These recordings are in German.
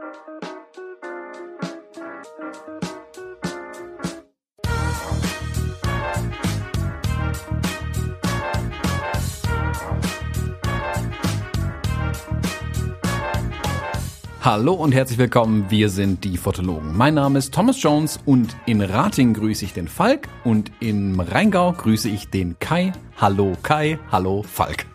Hallo und herzlich willkommen, wir sind die Fotologen. Mein Name ist Thomas Jones und in Rating grüße ich den Falk und im Rheingau grüße ich den Kai. Hallo Kai, hallo Falk.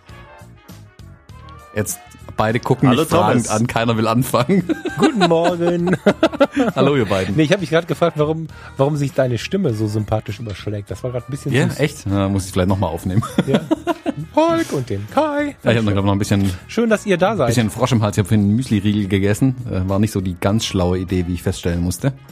Jetzt beide gucken Hallo, mich fragend Thomas. an, keiner will anfangen. Guten Morgen. hallo ihr beiden. nee, ich habe mich gerade gefragt, warum, warum sich deine Stimme so sympathisch überschlägt. Das war gerade ein bisschen Ja, süß. echt? Na, muss ich vielleicht nochmal aufnehmen. Ja. Holk und den Kai. Ja, ich habe noch ein bisschen, Schön, dass ihr da seid. bisschen Frosch im Hals. Ich habe vorhin einen Müsli-Riegel gegessen. Äh, War nicht so die ganz schlaue Idee, wie ich feststellen musste.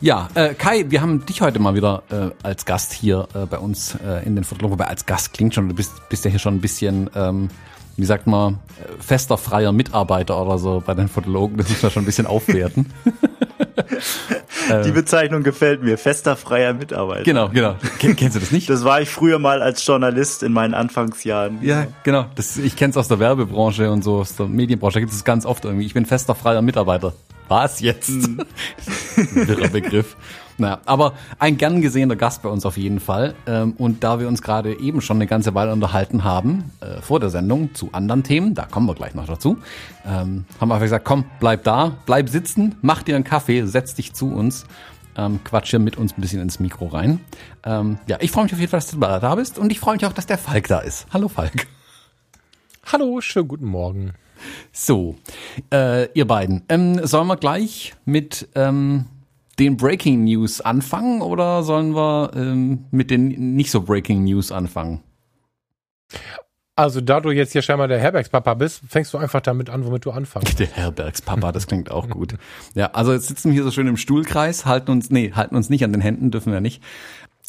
Ja, äh, Kai, wir haben dich heute mal wieder äh, als Gast hier äh, bei uns äh, in den Fotologen. Wobei als Gast klingt schon, du bist, bist ja hier schon ein bisschen, ähm, wie sagt man, fester, freier Mitarbeiter oder so bei den Fotologen. Das muss man schon ein bisschen aufwerten. Die Bezeichnung gefällt mir. Fester freier Mitarbeiter. genau, genau. Ken, kennst du das nicht? Das war ich früher mal als Journalist in meinen Anfangsjahren. Ja, genau. Das, ich kenne es aus der Werbebranche und so, aus der Medienbranche. Da gibt es ganz oft irgendwie. Ich bin fester freier Mitarbeiter. Was jetzt? Wirrer Begriff. Naja, aber ein gern gesehener Gast bei uns auf jeden Fall. Ähm, Und da wir uns gerade eben schon eine ganze Weile unterhalten haben, äh, vor der Sendung zu anderen Themen, da kommen wir gleich noch dazu, ähm, haben wir einfach gesagt, komm, bleib da, bleib sitzen, mach dir einen Kaffee, setz dich zu uns, ähm, quatsch hier mit uns ein bisschen ins Mikro rein. Ja, ich freue mich auf jeden Fall, dass du da bist und ich freue mich auch, dass der Falk da ist. Hallo Falk. Hallo, schönen guten Morgen. So, äh, ihr beiden, ähm, sollen wir gleich mit ähm, den Breaking News anfangen oder sollen wir ähm, mit den nicht so Breaking News anfangen? Also, da du jetzt hier scheinbar der Herbergspapa bist, fängst du einfach damit an, womit du anfängst. Der Herbergspapa, das klingt auch gut. Ja, also jetzt sitzen wir hier so schön im Stuhlkreis, halten uns, nee, halten uns nicht an den Händen, dürfen wir nicht.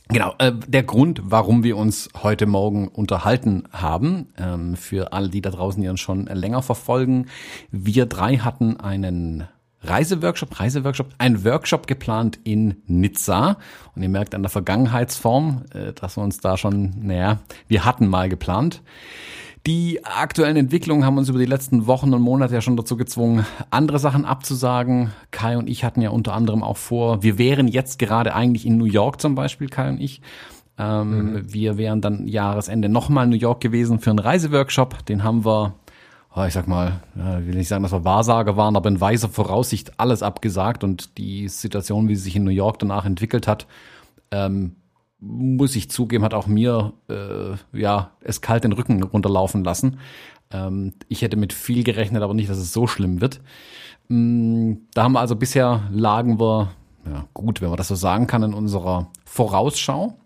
Genau, äh, der Grund, warum wir uns heute Morgen unterhalten haben, ähm, für alle, die da draußen, die uns schon länger verfolgen, wir drei hatten einen Reiseworkshop, Reiseworkshop, ein Workshop geplant in Nizza. Und ihr merkt an der Vergangenheitsform, äh, dass wir uns da schon, naja, wir hatten mal geplant. Die aktuellen Entwicklungen haben uns über die letzten Wochen und Monate ja schon dazu gezwungen, andere Sachen abzusagen. Kai und ich hatten ja unter anderem auch vor, wir wären jetzt gerade eigentlich in New York zum Beispiel, Kai und ich. Ähm, Wir wären dann Jahresende nochmal in New York gewesen für einen Reiseworkshop. Den haben wir, ich sag mal, ja, will nicht sagen, dass wir Wahrsager waren, aber in weiser Voraussicht alles abgesagt und die Situation, wie sie sich in New York danach entwickelt hat, ähm, muss ich zugeben, hat auch mir äh, ja es kalt den Rücken runterlaufen lassen. Ähm, ich hätte mit viel gerechnet, aber nicht, dass es so schlimm wird. Mm, Da haben wir also bisher lagen wir, ja gut, wenn man das so sagen kann, in unserer Vorausschau.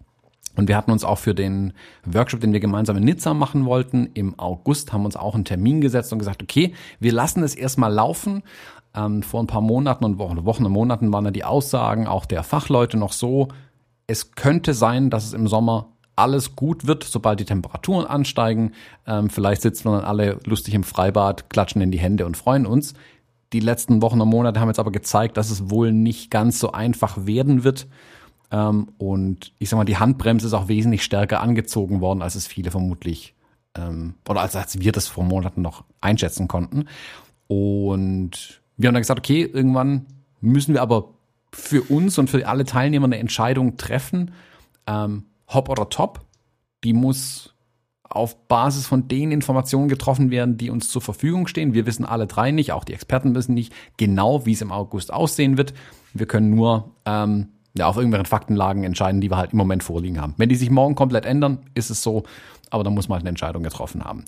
Und wir hatten uns auch für den Workshop, den wir gemeinsam in Nizza machen wollten, im August, haben uns auch einen Termin gesetzt und gesagt, okay, wir lassen es erstmal laufen. Ähm, vor ein paar Monaten und Wochen, Wochen und Monaten waren ja die Aussagen auch der Fachleute noch so, es könnte sein, dass es im Sommer alles gut wird, sobald die Temperaturen ansteigen. Ähm, vielleicht sitzen wir dann alle lustig im Freibad, klatschen in die Hände und freuen uns. Die letzten Wochen und Monate haben jetzt aber gezeigt, dass es wohl nicht ganz so einfach werden wird. Ähm, und ich sag mal, die Handbremse ist auch wesentlich stärker angezogen worden, als es viele vermutlich, ähm, oder als, als wir das vor Monaten noch einschätzen konnten. Und wir haben dann gesagt, okay, irgendwann müssen wir aber für uns und für alle Teilnehmer eine Entscheidung treffen, ähm, hopp oder top. Die muss auf Basis von den Informationen getroffen werden, die uns zur Verfügung stehen. Wir wissen alle drei nicht, auch die Experten wissen nicht genau, wie es im August aussehen wird. Wir können nur ähm, ja, auf irgendwelchen Faktenlagen entscheiden, die wir halt im Moment vorliegen haben. Wenn die sich morgen komplett ändern, ist es so, aber dann muss man halt eine Entscheidung getroffen haben.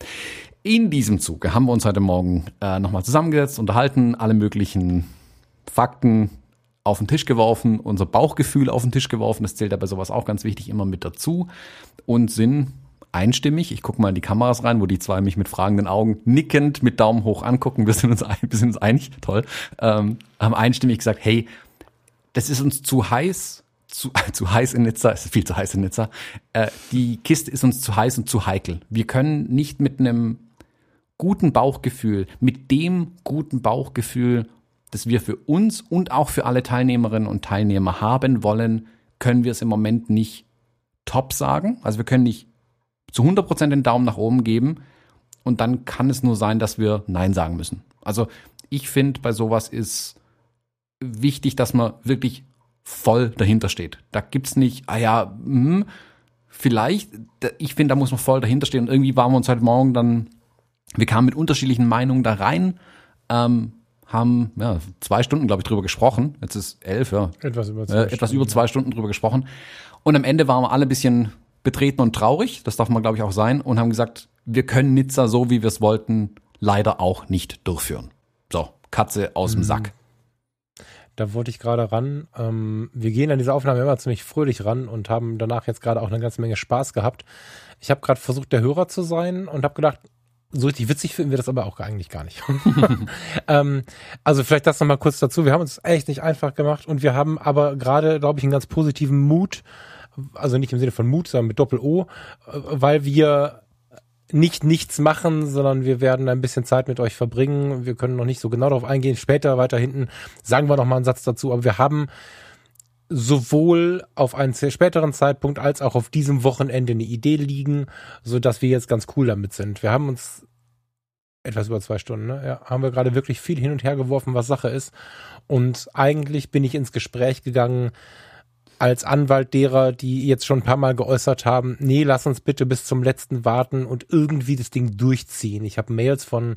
In diesem Zuge haben wir uns heute Morgen äh, nochmal zusammengesetzt, unterhalten, alle möglichen Fakten auf den Tisch geworfen, unser Bauchgefühl auf den Tisch geworfen, das zählt ja bei sowas auch ganz wichtig immer mit dazu und sind einstimmig, ich gucke mal in die Kameras rein, wo die zwei mich mit fragenden Augen nickend mit Daumen hoch angucken, wir sind uns, ein, wir sind uns einig, toll, ähm, haben einstimmig gesagt, hey, das ist uns zu heiß, zu, zu heiß in Nizza, es ist viel zu heiß in Nizza, äh, die Kiste ist uns zu heiß und zu heikel. Wir können nicht mit einem guten Bauchgefühl, mit dem guten Bauchgefühl, das wir für uns und auch für alle Teilnehmerinnen und Teilnehmer haben wollen, können wir es im Moment nicht top sagen. Also wir können nicht zu 100% den Daumen nach oben geben und dann kann es nur sein, dass wir Nein sagen müssen. Also ich finde, bei sowas ist wichtig, dass man wirklich voll dahinter steht. Da gibt's nicht, ah ja, hm, vielleicht, ich finde, da muss man voll dahinter stehen. Und irgendwie waren wir uns heute Morgen dann, wir kamen mit unterschiedlichen Meinungen da rein, ähm, haben ja, zwei Stunden, glaube ich, drüber gesprochen. Jetzt ist elf, ja. Etwas über zwei, äh, Stunden, etwas über zwei Stunden drüber gesprochen. Und am Ende waren wir alle ein bisschen betreten und traurig, das darf man, glaube ich, auch sein, und haben gesagt, wir können Nizza so, wie wir es wollten, leider auch nicht durchführen. So, Katze aus dem mhm. Sack. Da wollte ich gerade ran. Ähm, wir gehen an diese Aufnahme immer ziemlich fröhlich ran und haben danach jetzt gerade auch eine ganze Menge Spaß gehabt. Ich habe gerade versucht, der Hörer zu sein und habe gedacht, so richtig witzig finden wir das aber auch eigentlich gar nicht. ähm, also vielleicht das nochmal kurz dazu. Wir haben uns echt nicht einfach gemacht und wir haben aber gerade, glaube ich, einen ganz positiven Mut, also nicht im Sinne von Mut, sondern mit Doppel-O, äh, weil wir nicht nichts machen, sondern wir werden ein bisschen Zeit mit euch verbringen. Wir können noch nicht so genau darauf eingehen. Später, weiter hinten, sagen wir noch mal einen Satz dazu. Aber wir haben sowohl auf einen späteren Zeitpunkt als auch auf diesem Wochenende eine Idee liegen, so dass wir jetzt ganz cool damit sind. Wir haben uns etwas über zwei Stunden, ne? ja, haben wir gerade wirklich viel hin und her geworfen, was Sache ist. Und eigentlich bin ich ins Gespräch gegangen, als Anwalt derer, die jetzt schon ein paar Mal geäußert haben, nee, lass uns bitte bis zum letzten warten und irgendwie das Ding durchziehen. Ich habe Mails von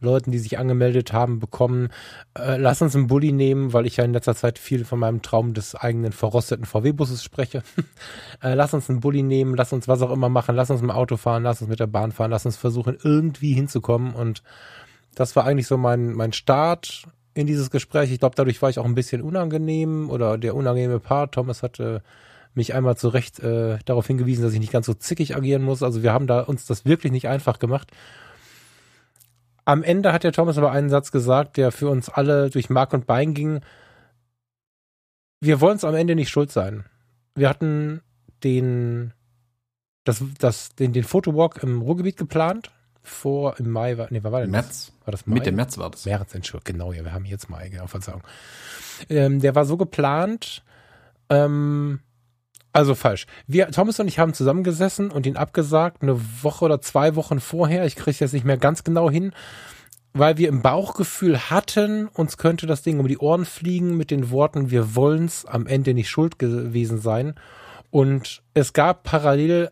Leuten, die sich angemeldet haben, bekommen, äh, lass uns einen Bulli nehmen, weil ich ja in letzter Zeit viel von meinem Traum des eigenen verrosteten VW-Busses spreche. äh, lass uns einen Bulli nehmen, lass uns was auch immer machen, lass uns dem Auto fahren, lass uns mit der Bahn fahren, lass uns versuchen, irgendwie hinzukommen. Und das war eigentlich so mein, mein Start in dieses Gespräch. Ich glaube, dadurch war ich auch ein bisschen unangenehm oder der unangenehme Part. Thomas hatte mich einmal zu Recht äh, darauf hingewiesen, dass ich nicht ganz so zickig agieren muss. Also wir haben da uns das wirklich nicht einfach gemacht. Am Ende hat der Thomas aber einen Satz gesagt, der für uns alle durch Mark und Bein ging. Wir wollen es am Ende nicht schuld sein. Wir hatten den, das, das, den, den Fotowalk im Ruhrgebiet geplant vor im Mai war, nee, war denn März. War das Mai? Mitte März war das. März, Entschuldigung, genau, ja, wir haben jetzt Mai, genau, Verzeihung. Ähm, der war so geplant, ähm, also falsch. Wir, Thomas und ich haben zusammengesessen und ihn abgesagt, eine Woche oder zwei Wochen vorher. Ich kriege jetzt nicht mehr ganz genau hin, weil wir im Bauchgefühl hatten, uns könnte das Ding um die Ohren fliegen mit den Worten, wir wollen's am Ende nicht schuld gewesen sein. Und es gab parallel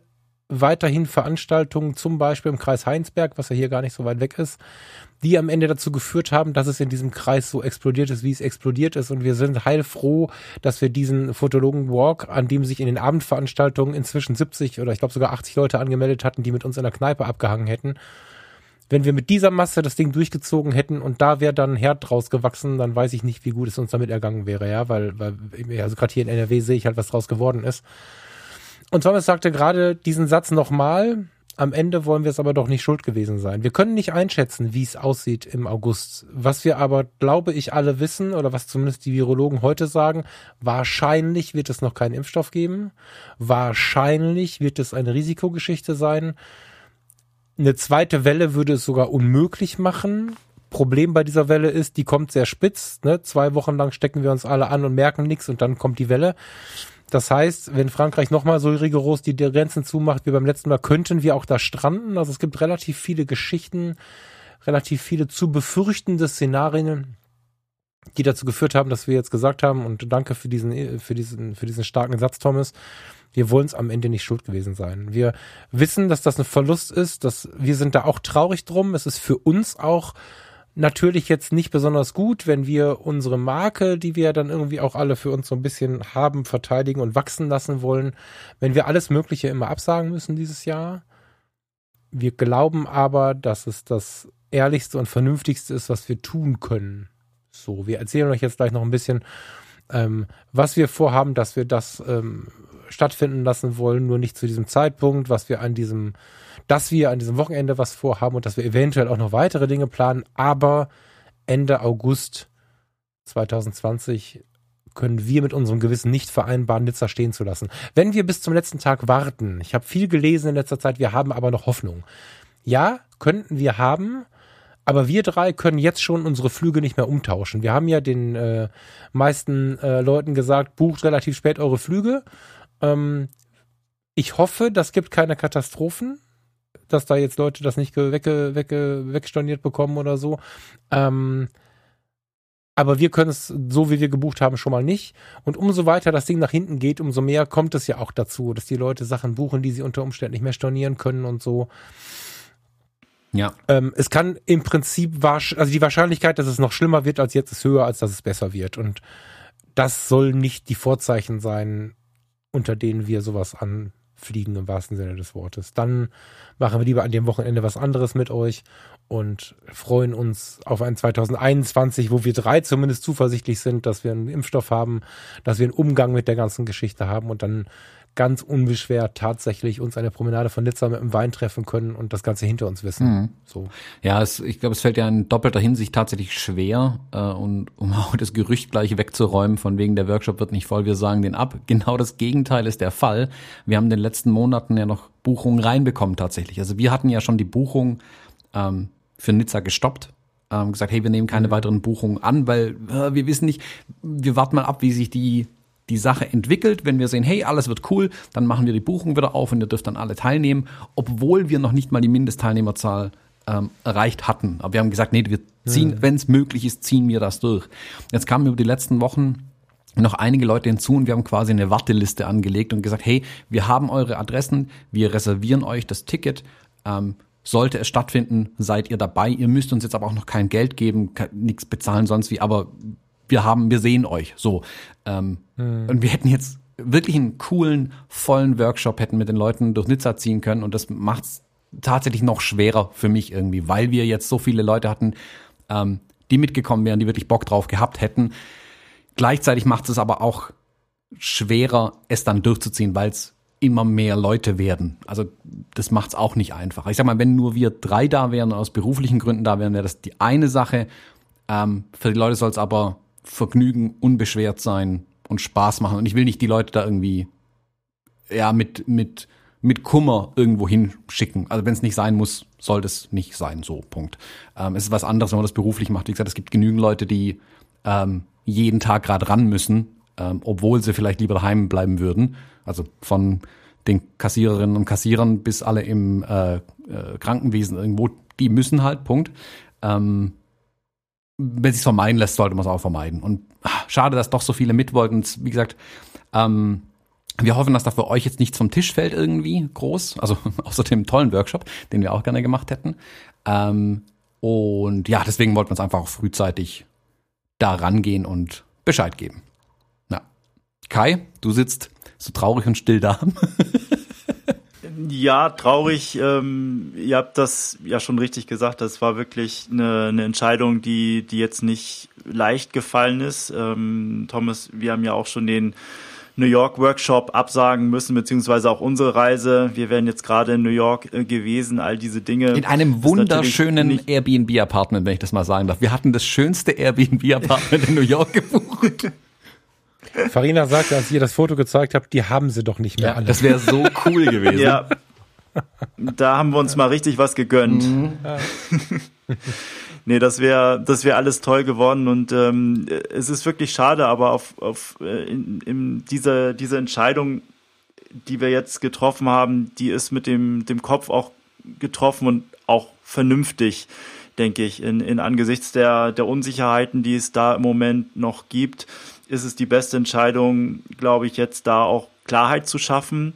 weiterhin Veranstaltungen, zum Beispiel im Kreis Heinsberg, was ja hier gar nicht so weit weg ist, die am Ende dazu geführt haben, dass es in diesem Kreis so explodiert ist, wie es explodiert ist. Und wir sind heilfroh, dass wir diesen Fotologen Walk, an dem sich in den Abendveranstaltungen inzwischen 70 oder ich glaube sogar 80 Leute angemeldet hatten, die mit uns in der Kneipe abgehangen hätten. Wenn wir mit dieser Masse das Ding durchgezogen hätten und da wäre dann ein Herd draus gewachsen, dann weiß ich nicht, wie gut es uns damit ergangen wäre, ja, weil, weil also gerade hier in NRW sehe ich halt, was draus geworden ist. Und Thomas sagte gerade diesen Satz nochmal. Am Ende wollen wir es aber doch nicht schuld gewesen sein. Wir können nicht einschätzen, wie es aussieht im August. Was wir aber, glaube ich, alle wissen, oder was zumindest die Virologen heute sagen, wahrscheinlich wird es noch keinen Impfstoff geben. Wahrscheinlich wird es eine Risikogeschichte sein. Eine zweite Welle würde es sogar unmöglich machen. Problem bei dieser Welle ist, die kommt sehr spitz. Ne? Zwei Wochen lang stecken wir uns alle an und merken nichts und dann kommt die Welle. Das heißt, wenn Frankreich nochmal so rigoros die Grenzen zumacht wie beim letzten Mal, könnten wir auch da stranden. Also es gibt relativ viele Geschichten, relativ viele zu befürchtende Szenarien, die dazu geführt haben, dass wir jetzt gesagt haben, und danke für diesen, für diesen, für diesen starken Satz, Thomas, wir wollen es am Ende nicht schuld gewesen sein. Wir wissen, dass das ein Verlust ist, dass wir sind da auch traurig drum. Es ist für uns auch natürlich jetzt nicht besonders gut, wenn wir unsere Marke, die wir dann irgendwie auch alle für uns so ein bisschen haben, verteidigen und wachsen lassen wollen, wenn wir alles Mögliche immer absagen müssen dieses Jahr. Wir glauben aber, dass es das ehrlichste und vernünftigste ist, was wir tun können. So, wir erzählen euch jetzt gleich noch ein bisschen, ähm, was wir vorhaben, dass wir das ähm, stattfinden lassen wollen, nur nicht zu diesem Zeitpunkt, was wir an diesem dass wir an diesem Wochenende was vorhaben und dass wir eventuell auch noch weitere Dinge planen. Aber Ende August 2020 können wir mit unserem Gewissen nicht vereinbaren, Nizza stehen zu lassen. Wenn wir bis zum letzten Tag warten, ich habe viel gelesen in letzter Zeit, wir haben aber noch Hoffnung. Ja, könnten wir haben, aber wir drei können jetzt schon unsere Flüge nicht mehr umtauschen. Wir haben ja den äh, meisten äh, Leuten gesagt, bucht relativ spät eure Flüge. Ähm, ich hoffe, das gibt keine Katastrophen dass da jetzt Leute das nicht wegge, wegge, wegstorniert bekommen oder so. Ähm, aber wir können es so, wie wir gebucht haben, schon mal nicht. Und umso weiter das Ding nach hinten geht, umso mehr kommt es ja auch dazu, dass die Leute Sachen buchen, die sie unter Umständen nicht mehr stornieren können und so. Ja. Ähm, es kann im Prinzip, also die Wahrscheinlichkeit, dass es noch schlimmer wird als jetzt, ist höher, als dass es besser wird. Und das soll nicht die Vorzeichen sein, unter denen wir sowas anfliegen im wahrsten Sinne des Wortes. Dann machen wir lieber an dem Wochenende was anderes mit euch und freuen uns auf ein 2021, wo wir drei zumindest zuversichtlich sind, dass wir einen Impfstoff haben, dass wir einen Umgang mit der ganzen Geschichte haben und dann ganz unbeschwert tatsächlich uns eine Promenade von Nizza mit dem Wein treffen können und das Ganze hinter uns wissen. Mhm. So. Ja, es, ich glaube, es fällt ja in doppelter Hinsicht tatsächlich schwer äh, und um auch das Gerücht gleich wegzuräumen, von wegen der Workshop wird nicht voll, wir sagen den ab. Genau das Gegenteil ist der Fall. Wir haben in den letzten Monaten ja noch Buchungen reinbekommen tatsächlich. Also wir hatten ja schon die Buchung ähm, für Nizza gestoppt ähm, gesagt, hey, wir nehmen keine mhm. weiteren Buchungen an, weil äh, wir wissen nicht, wir warten mal ab, wie sich die die Sache entwickelt. Wenn wir sehen, hey, alles wird cool, dann machen wir die Buchung wieder auf und ihr dürft dann alle teilnehmen, obwohl wir noch nicht mal die Mindestteilnehmerzahl ähm, erreicht hatten. Aber wir haben gesagt, nee, wir ziehen, mhm. wenn es möglich ist, ziehen wir das durch. Jetzt kamen über die letzten Wochen noch einige Leute hinzu und wir haben quasi eine Warteliste angelegt und gesagt, hey, wir haben eure Adressen, wir reservieren euch das Ticket. Ähm, sollte es stattfinden, seid ihr dabei. Ihr müsst uns jetzt aber auch noch kein Geld geben, nichts bezahlen sonst wie, aber wir haben, wir sehen euch. So. Ähm, mhm. Und wir hätten jetzt wirklich einen coolen, vollen Workshop hätten mit den Leuten durch Nizza ziehen können und das macht's tatsächlich noch schwerer für mich irgendwie, weil wir jetzt so viele Leute hatten, ähm, die mitgekommen wären, die wirklich Bock drauf gehabt hätten. Gleichzeitig macht es aber auch schwerer, es dann durchzuziehen, weil es immer mehr Leute werden. Also das macht es auch nicht einfach. Ich sag mal, wenn nur wir drei da wären aus beruflichen Gründen da wären, wäre das die eine Sache. Ähm, für die Leute soll es aber Vergnügen, unbeschwert sein und Spaß machen. Und ich will nicht die Leute da irgendwie ja mit mit mit Kummer irgendwo hinschicken. Also wenn es nicht sein muss, soll das nicht sein. So Punkt. Ähm, es ist was anderes, wenn man das beruflich macht. Wie gesagt, es gibt genügend Leute, die ähm, jeden Tag gerade ran müssen, ähm, obwohl sie vielleicht lieber daheim bleiben würden. Also von den Kassiererinnen und Kassierern bis alle im äh, äh, Krankenwesen irgendwo, die müssen halt. Punkt. Ähm, wenn es sich vermeiden lässt, sollte man es auch vermeiden. Und ach, schade, dass doch so viele mit wollten. Wie gesagt, ähm, wir hoffen, dass da für euch jetzt nichts vom Tisch fällt irgendwie groß. Also außer dem tollen Workshop, den wir auch gerne gemacht hätten. Ähm, und ja, deswegen wollten wir uns einfach auch frühzeitig da rangehen und Bescheid geben. Ja. Kai, du sitzt so traurig und still da. Ja, traurig. Ähm, ihr habt das ja schon richtig gesagt. Das war wirklich eine, eine Entscheidung, die, die jetzt nicht leicht gefallen ist. Ähm, Thomas, wir haben ja auch schon den New York Workshop absagen müssen, beziehungsweise auch unsere Reise. Wir wären jetzt gerade in New York äh, gewesen, all diese Dinge. In einem wunderschönen Airbnb-Apartment, wenn ich das mal sagen darf. Wir hatten das schönste Airbnb-Apartment in New York gebucht. Farina sagte, als ihr das Foto gezeigt habt, die haben sie doch nicht mehr ja, alle. Das wäre so cool gewesen. ja. Da haben wir uns mal richtig was gegönnt. Mhm. nee, das wäre das wäre alles toll geworden und ähm, es ist wirklich schade, aber auf, auf äh, in, in diese, diese Entscheidung, die wir jetzt getroffen haben, die ist mit dem, dem Kopf auch getroffen und auch vernünftig, denke ich, in, in angesichts der, der Unsicherheiten, die es da im Moment noch gibt ist es die beste Entscheidung, glaube ich, jetzt da auch Klarheit zu schaffen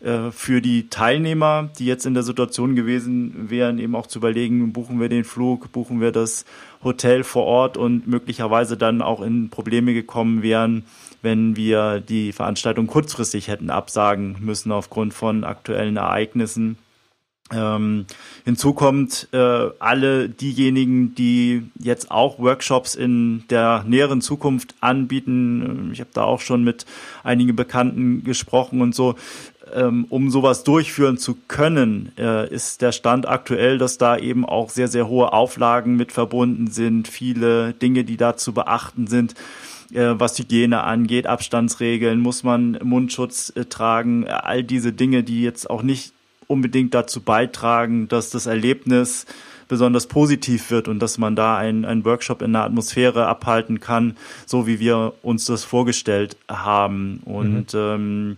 äh, für die Teilnehmer, die jetzt in der Situation gewesen wären, eben auch zu überlegen, buchen wir den Flug, buchen wir das Hotel vor Ort und möglicherweise dann auch in Probleme gekommen wären, wenn wir die Veranstaltung kurzfristig hätten absagen müssen aufgrund von aktuellen Ereignissen. Ähm, hinzu kommt äh, alle diejenigen, die jetzt auch Workshops in der näheren Zukunft anbieten. Ich habe da auch schon mit einigen Bekannten gesprochen und so. Ähm, um sowas durchführen zu können, äh, ist der Stand aktuell, dass da eben auch sehr, sehr hohe Auflagen mit verbunden sind, viele Dinge, die da zu beachten sind äh, was Hygiene angeht, Abstandsregeln, muss man Mundschutz äh, tragen, all diese Dinge, die jetzt auch nicht unbedingt dazu beitragen, dass das Erlebnis besonders positiv wird und dass man da einen, Workshop in der Atmosphäre abhalten kann, so wie wir uns das vorgestellt haben. Und mhm. ähm,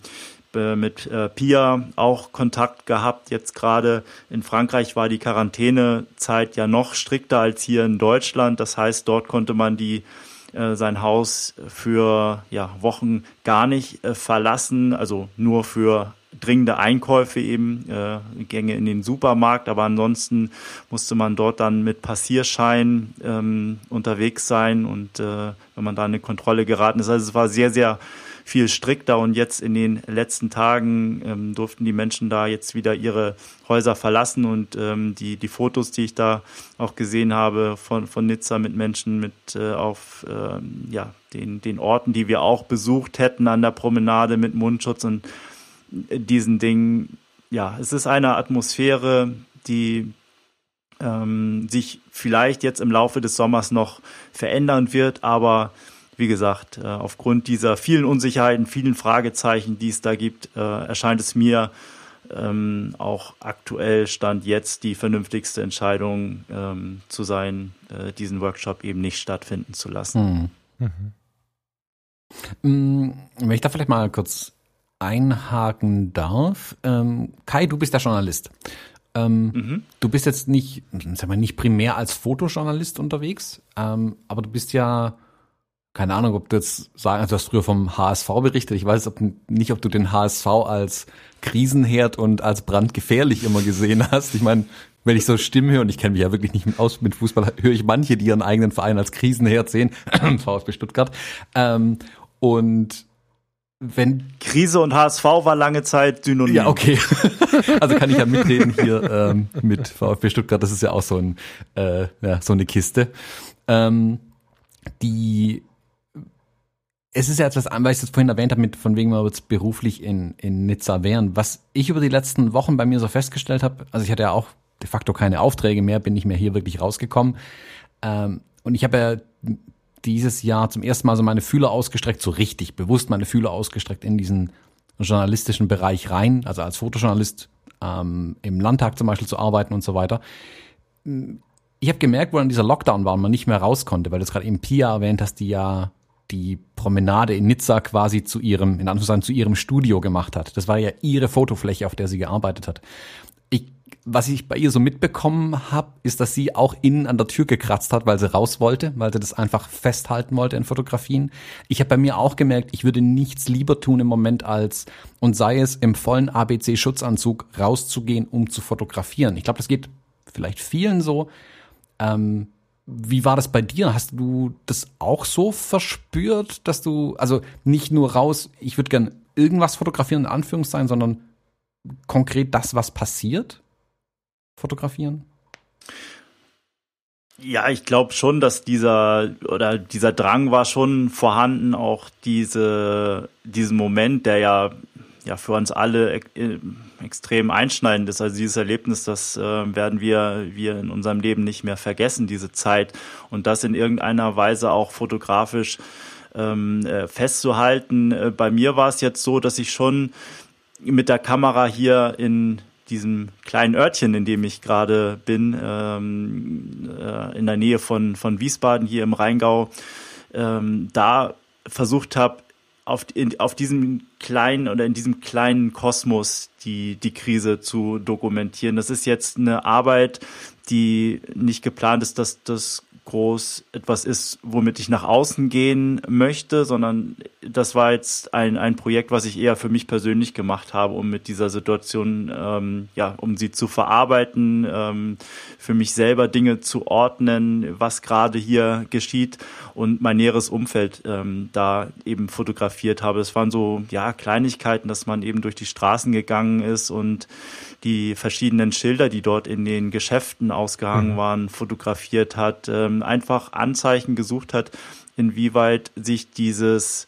äh, mit äh, Pia auch Kontakt gehabt. Jetzt gerade in Frankreich war die Quarantänezeit ja noch strikter als hier in Deutschland. Das heißt, dort konnte man die äh, sein Haus für ja, Wochen gar nicht äh, verlassen, also nur für dringende Einkäufe eben, äh, Gänge in den Supermarkt, aber ansonsten musste man dort dann mit Passierschein ähm, unterwegs sein. Und äh, wenn man da in eine Kontrolle geraten ist. Also es war sehr, sehr viel strikter. Und jetzt in den letzten Tagen ähm, durften die Menschen da jetzt wieder ihre Häuser verlassen. Und ähm, die, die Fotos, die ich da auch gesehen habe von, von Nizza mit Menschen mit äh, auf ähm, ja, den, den Orten, die wir auch besucht hätten an der Promenade mit Mundschutz und diesen Dingen, ja, es ist eine Atmosphäre, die ähm, sich vielleicht jetzt im Laufe des Sommers noch verändern wird, aber wie gesagt, äh, aufgrund dieser vielen Unsicherheiten, vielen Fragezeichen, die es da gibt, äh, erscheint es mir ähm, auch aktuell Stand jetzt die vernünftigste Entscheidung ähm, zu sein, äh, diesen Workshop eben nicht stattfinden zu lassen. Mhm. Mhm. Wenn ich da vielleicht mal kurz einhaken darf. Ähm, Kai, du bist der Journalist. Ähm, mhm. Du bist jetzt nicht, sag mal, nicht primär als Fotojournalist unterwegs, ähm, aber du bist ja, keine Ahnung, ob du jetzt sagen, also du hast früher vom HSV berichtet. Ich weiß ob, nicht, ob du den HSV als Krisenherd und als brandgefährlich immer gesehen hast. Ich meine, wenn ich so Stimmen höre, und ich kenne mich ja wirklich nicht aus mit Fußball, höre ich manche, die ihren eigenen Verein als Krisenherd sehen, VfB Stuttgart. Ähm, und wenn Krise und HSV war lange Zeit Synonym. Ja, okay. also kann ich ja mitreden hier ähm, mit VfB Stuttgart. Das ist ja auch so, ein, äh, ja, so eine Kiste. Ähm, die es ist ja etwas, weil ich es vorhin erwähnt habe, mit von wegen wir jetzt beruflich in, in Nizza wären. Was ich über die letzten Wochen bei mir so festgestellt habe, also ich hatte ja auch de facto keine Aufträge mehr, bin nicht mehr hier wirklich rausgekommen. Ähm, und ich habe ja dieses Jahr zum ersten Mal so meine Fühler ausgestreckt, so richtig bewusst meine Fühler ausgestreckt in diesen journalistischen Bereich rein, also als Fotojournalist ähm, im Landtag zum Beispiel zu arbeiten und so weiter. Ich habe gemerkt, wo dann dieser Lockdown war und man nicht mehr raus konnte, weil du es gerade eben Pia erwähnt hast, die ja die Promenade in Nizza quasi zu ihrem, in Anführungszeichen, zu ihrem Studio gemacht hat. Das war ja ihre Fotofläche, auf der sie gearbeitet hat was ich bei ihr so mitbekommen habe, ist, dass sie auch innen an der Tür gekratzt hat, weil sie raus wollte, weil sie das einfach festhalten wollte in Fotografien. Ich habe bei mir auch gemerkt, ich würde nichts lieber tun im Moment als, und sei es im vollen ABC-Schutzanzug rauszugehen, um zu fotografieren. Ich glaube, das geht vielleicht vielen so. Ähm, wie war das bei dir? Hast du das auch so verspürt, dass du, also nicht nur raus, ich würde gern irgendwas fotografieren, in Anführungszeichen, sondern konkret das, was passiert? Fotografieren? Ja, ich glaube schon, dass dieser oder dieser Drang war schon vorhanden, auch diese diesen Moment, der ja ja für uns alle e extrem einschneidend ist. Also dieses Erlebnis, das äh, werden wir wir in unserem Leben nicht mehr vergessen, diese Zeit und das in irgendeiner Weise auch fotografisch ähm, äh, festzuhalten. Äh, bei mir war es jetzt so, dass ich schon mit der Kamera hier in diesem kleinen Örtchen, in dem ich gerade bin, ähm, äh, in der Nähe von, von Wiesbaden hier im Rheingau, ähm, da versucht habe, auf, in, auf diesem kleinen oder in diesem kleinen Kosmos die, die Krise zu dokumentieren. Das ist jetzt eine Arbeit, die nicht geplant ist, dass das groß etwas ist, womit ich nach außen gehen möchte, sondern das war jetzt ein, ein Projekt, was ich eher für mich persönlich gemacht habe, um mit dieser Situation, ähm, ja, um sie zu verarbeiten, ähm, für mich selber Dinge zu ordnen, was gerade hier geschieht und mein näheres Umfeld ähm, da eben fotografiert habe. Es waren so, ja, Kleinigkeiten, dass man eben durch die Straßen gegangen ist und die verschiedenen Schilder, die dort in den Geschäften ausgehangen mhm. waren, fotografiert hat, ähm, einfach Anzeichen gesucht hat, inwieweit sich dieses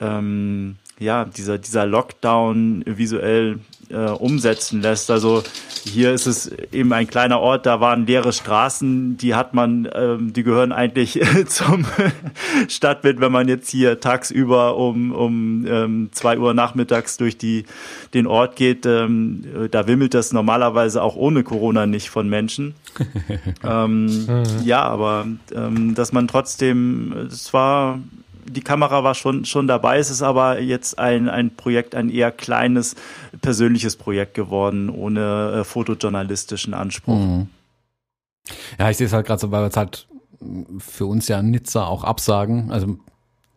ähm, ja, dieser, dieser Lockdown visuell äh, umsetzen lässt. Also hier ist es eben ein kleiner Ort, da waren leere Straßen, die hat man, ähm, die gehören eigentlich zum Stadtbild, wenn man jetzt hier tagsüber um, um ähm, zwei Uhr nachmittags durch die, den Ort geht, ähm, da wimmelt das normalerweise auch ohne Corona nicht von Menschen. ähm, mhm. Ja, aber ähm, dass man trotzdem, es war die Kamera war schon, schon dabei. Es ist aber jetzt ein, ein Projekt, ein eher kleines, persönliches Projekt geworden, ohne äh, fotojournalistischen Anspruch. Mhm. Ja, ich sehe es halt gerade so, weil wir es halt für uns ja Nizza auch absagen. Also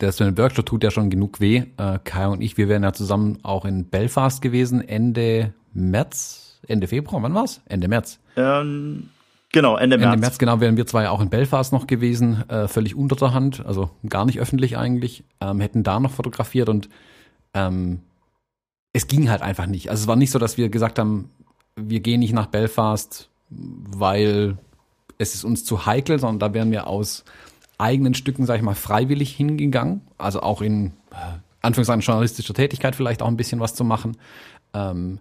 der Sven Workshop tut ja schon genug weh. Äh, Kai und ich, wir wären ja zusammen auch in Belfast gewesen, Ende März, Ende Februar, wann war's? Ende März. Ähm, genau, Ende März. Ende März, genau, wären wir zwei auch in Belfast noch gewesen, äh, völlig unter der Hand, also gar nicht öffentlich eigentlich, ähm, hätten da noch fotografiert und ähm, es ging halt einfach nicht. Also es war nicht so, dass wir gesagt haben, wir gehen nicht nach Belfast, weil es ist uns zu heikel, sondern da wären wir aus eigenen Stücken, sag ich mal, freiwillig hingegangen. Also auch in äh, Anführungszeichen journalistischer Tätigkeit vielleicht auch ein bisschen was zu machen. Ähm,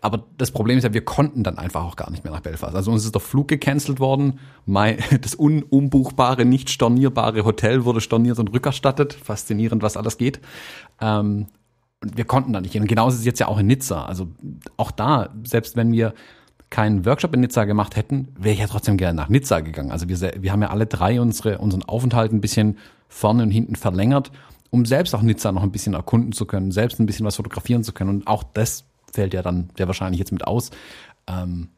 aber das Problem ist ja, wir konnten dann einfach auch gar nicht mehr nach Belfast. Also uns ist der Flug gecancelt worden. Mein, das unumbuchbare, nicht stornierbare Hotel wurde storniert und rückerstattet. Faszinierend, was alles geht. Ähm, und wir konnten da nicht hin. Und genauso ist es jetzt ja auch in Nizza. Also auch da, selbst wenn wir keinen Workshop in Nizza gemacht hätten, wäre ich ja trotzdem gerne nach Nizza gegangen. Also wir, wir haben ja alle drei unsere, unseren Aufenthalt ein bisschen vorne und hinten verlängert, um selbst auch Nizza noch ein bisschen erkunden zu können, selbst ein bisschen was fotografieren zu können. Und auch das fällt ja dann sehr wahrscheinlich jetzt mit aus. Ähm,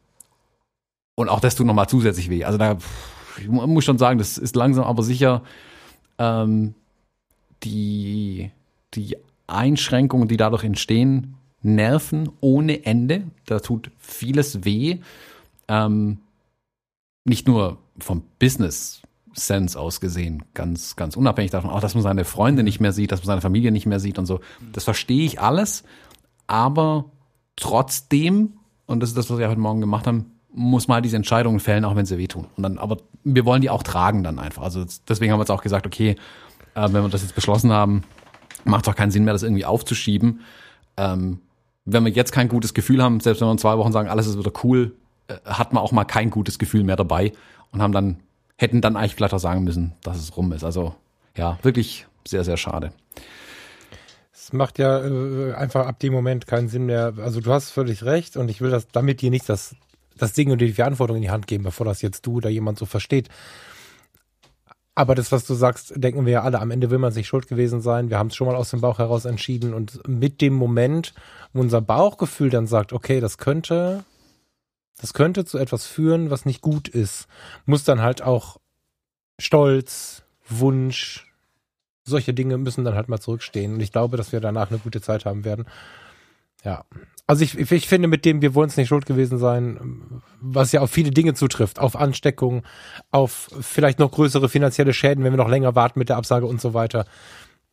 und auch das tut nochmal zusätzlich weh. Also da ich muss schon sagen, das ist langsam aber sicher ähm, die, die Einschränkungen, die dadurch entstehen, nerven ohne Ende. Da tut vieles weh. Ähm, nicht nur vom Business Sense aus gesehen, ganz, ganz unabhängig davon, auch dass man seine Freunde nicht mehr sieht, dass man seine Familie nicht mehr sieht und so. Das verstehe ich alles, aber trotzdem, und das ist das, was wir heute Morgen gemacht haben, muss man halt diese Entscheidungen fällen, auch wenn sie wehtun. Und dann, aber wir wollen die auch tragen dann einfach. Also deswegen haben wir jetzt auch gesagt, okay, äh, wenn wir das jetzt beschlossen haben, macht es auch keinen Sinn mehr, das irgendwie aufzuschieben. Ähm, wenn wir jetzt kein gutes Gefühl haben, selbst wenn wir in zwei Wochen sagen, alles ist wieder cool, äh, hat man auch mal kein gutes Gefühl mehr dabei und haben dann, hätten dann eigentlich vielleicht auch sagen müssen, dass es rum ist. Also ja, wirklich sehr, sehr schade. Macht ja äh, einfach ab dem Moment keinen Sinn mehr. Also du hast völlig recht und ich will das damit dir nicht das, das Ding und die Verantwortung in die Hand geben, bevor das jetzt du oder jemand so versteht. Aber das, was du sagst, denken wir ja alle. Am Ende will man sich schuld gewesen sein. Wir haben es schon mal aus dem Bauch heraus entschieden. Und mit dem Moment, wo unser Bauchgefühl dann sagt, okay, das könnte, das könnte zu etwas führen, was nicht gut ist, muss dann halt auch Stolz, Wunsch, solche Dinge müssen dann halt mal zurückstehen. Und ich glaube, dass wir danach eine gute Zeit haben werden. Ja, also ich, ich finde, mit dem wir wollen es nicht schuld gewesen sein, was ja auf viele Dinge zutrifft, auf Ansteckung, auf vielleicht noch größere finanzielle Schäden, wenn wir noch länger warten mit der Absage und so weiter.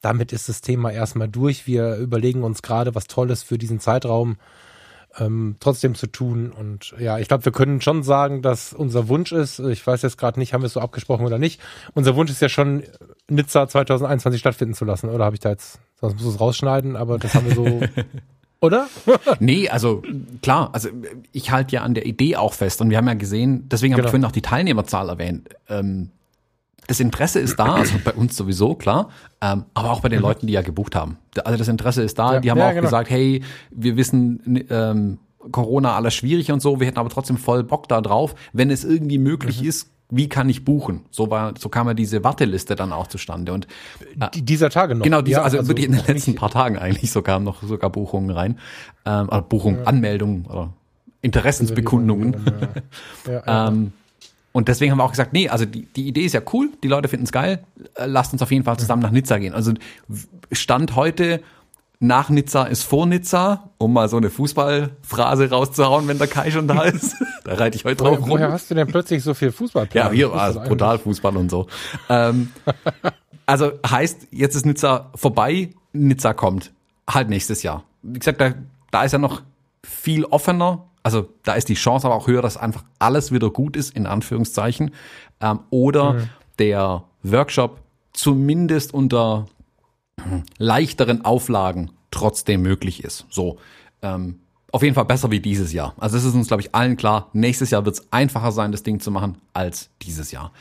Damit ist das Thema erstmal durch. Wir überlegen uns gerade was Tolles für diesen Zeitraum ähm, trotzdem zu tun. Und ja, ich glaube, wir können schon sagen, dass unser Wunsch ist, ich weiß jetzt gerade nicht, haben wir es so abgesprochen oder nicht, unser Wunsch ist ja schon, Nizza 2021 stattfinden zu lassen. Oder habe ich da jetzt, sonst muss es rausschneiden, aber das haben wir so oder? nee, also klar, also ich halte ja an der Idee auch fest und wir haben ja gesehen, deswegen habe genau. ich vorhin auch die Teilnehmerzahl erwähnt. Ähm, das Interesse ist da, also bei uns sowieso, klar, ähm, aber auch bei den mhm. Leuten, die ja gebucht haben. Also das Interesse ist da, ja, die haben ja, auch genau. gesagt, hey, wir wissen, ähm, Corona alles schwierig und so, wir hätten aber trotzdem voll Bock da drauf. Wenn es irgendwie möglich mhm. ist, wie kann ich buchen? So war, so kam ja diese Warteliste dann auch zustande und äh, dieser Tage noch. Genau, diese, ja, also, also wirklich in den letzten paar Tagen eigentlich so kamen noch sogar Buchungen rein, ähm, oder Buchungen, ja. Anmeldungen oder Interessensbekundungen. Ja, ja, ähm, und deswegen haben wir auch gesagt, nee, also die, die Idee ist ja cool, die Leute finden es geil, äh, lasst uns auf jeden Fall zusammen nach Nizza gehen. Also Stand heute nach Nizza ist vor Nizza, um mal so eine Fußballphrase rauszuhauen, wenn der Kai schon da ist. da reite ich heute drauf rum. Woher hast du denn plötzlich so viel Fußball? Ja, hier war es brutal Fußball und so. Ähm, also heißt, jetzt ist Nizza vorbei, Nizza kommt. Halt nächstes Jahr. Wie gesagt, da, da ist ja noch viel offener. Also da ist die Chance aber auch höher, dass einfach alles wieder gut ist, in Anführungszeichen. Ähm, oder mhm. der Workshop zumindest unter leichteren Auflagen trotzdem möglich ist. So, ähm, auf jeden Fall besser wie dieses Jahr. Also es ist uns, glaube ich, allen klar, nächstes Jahr wird es einfacher sein, das Ding zu machen, als dieses Jahr.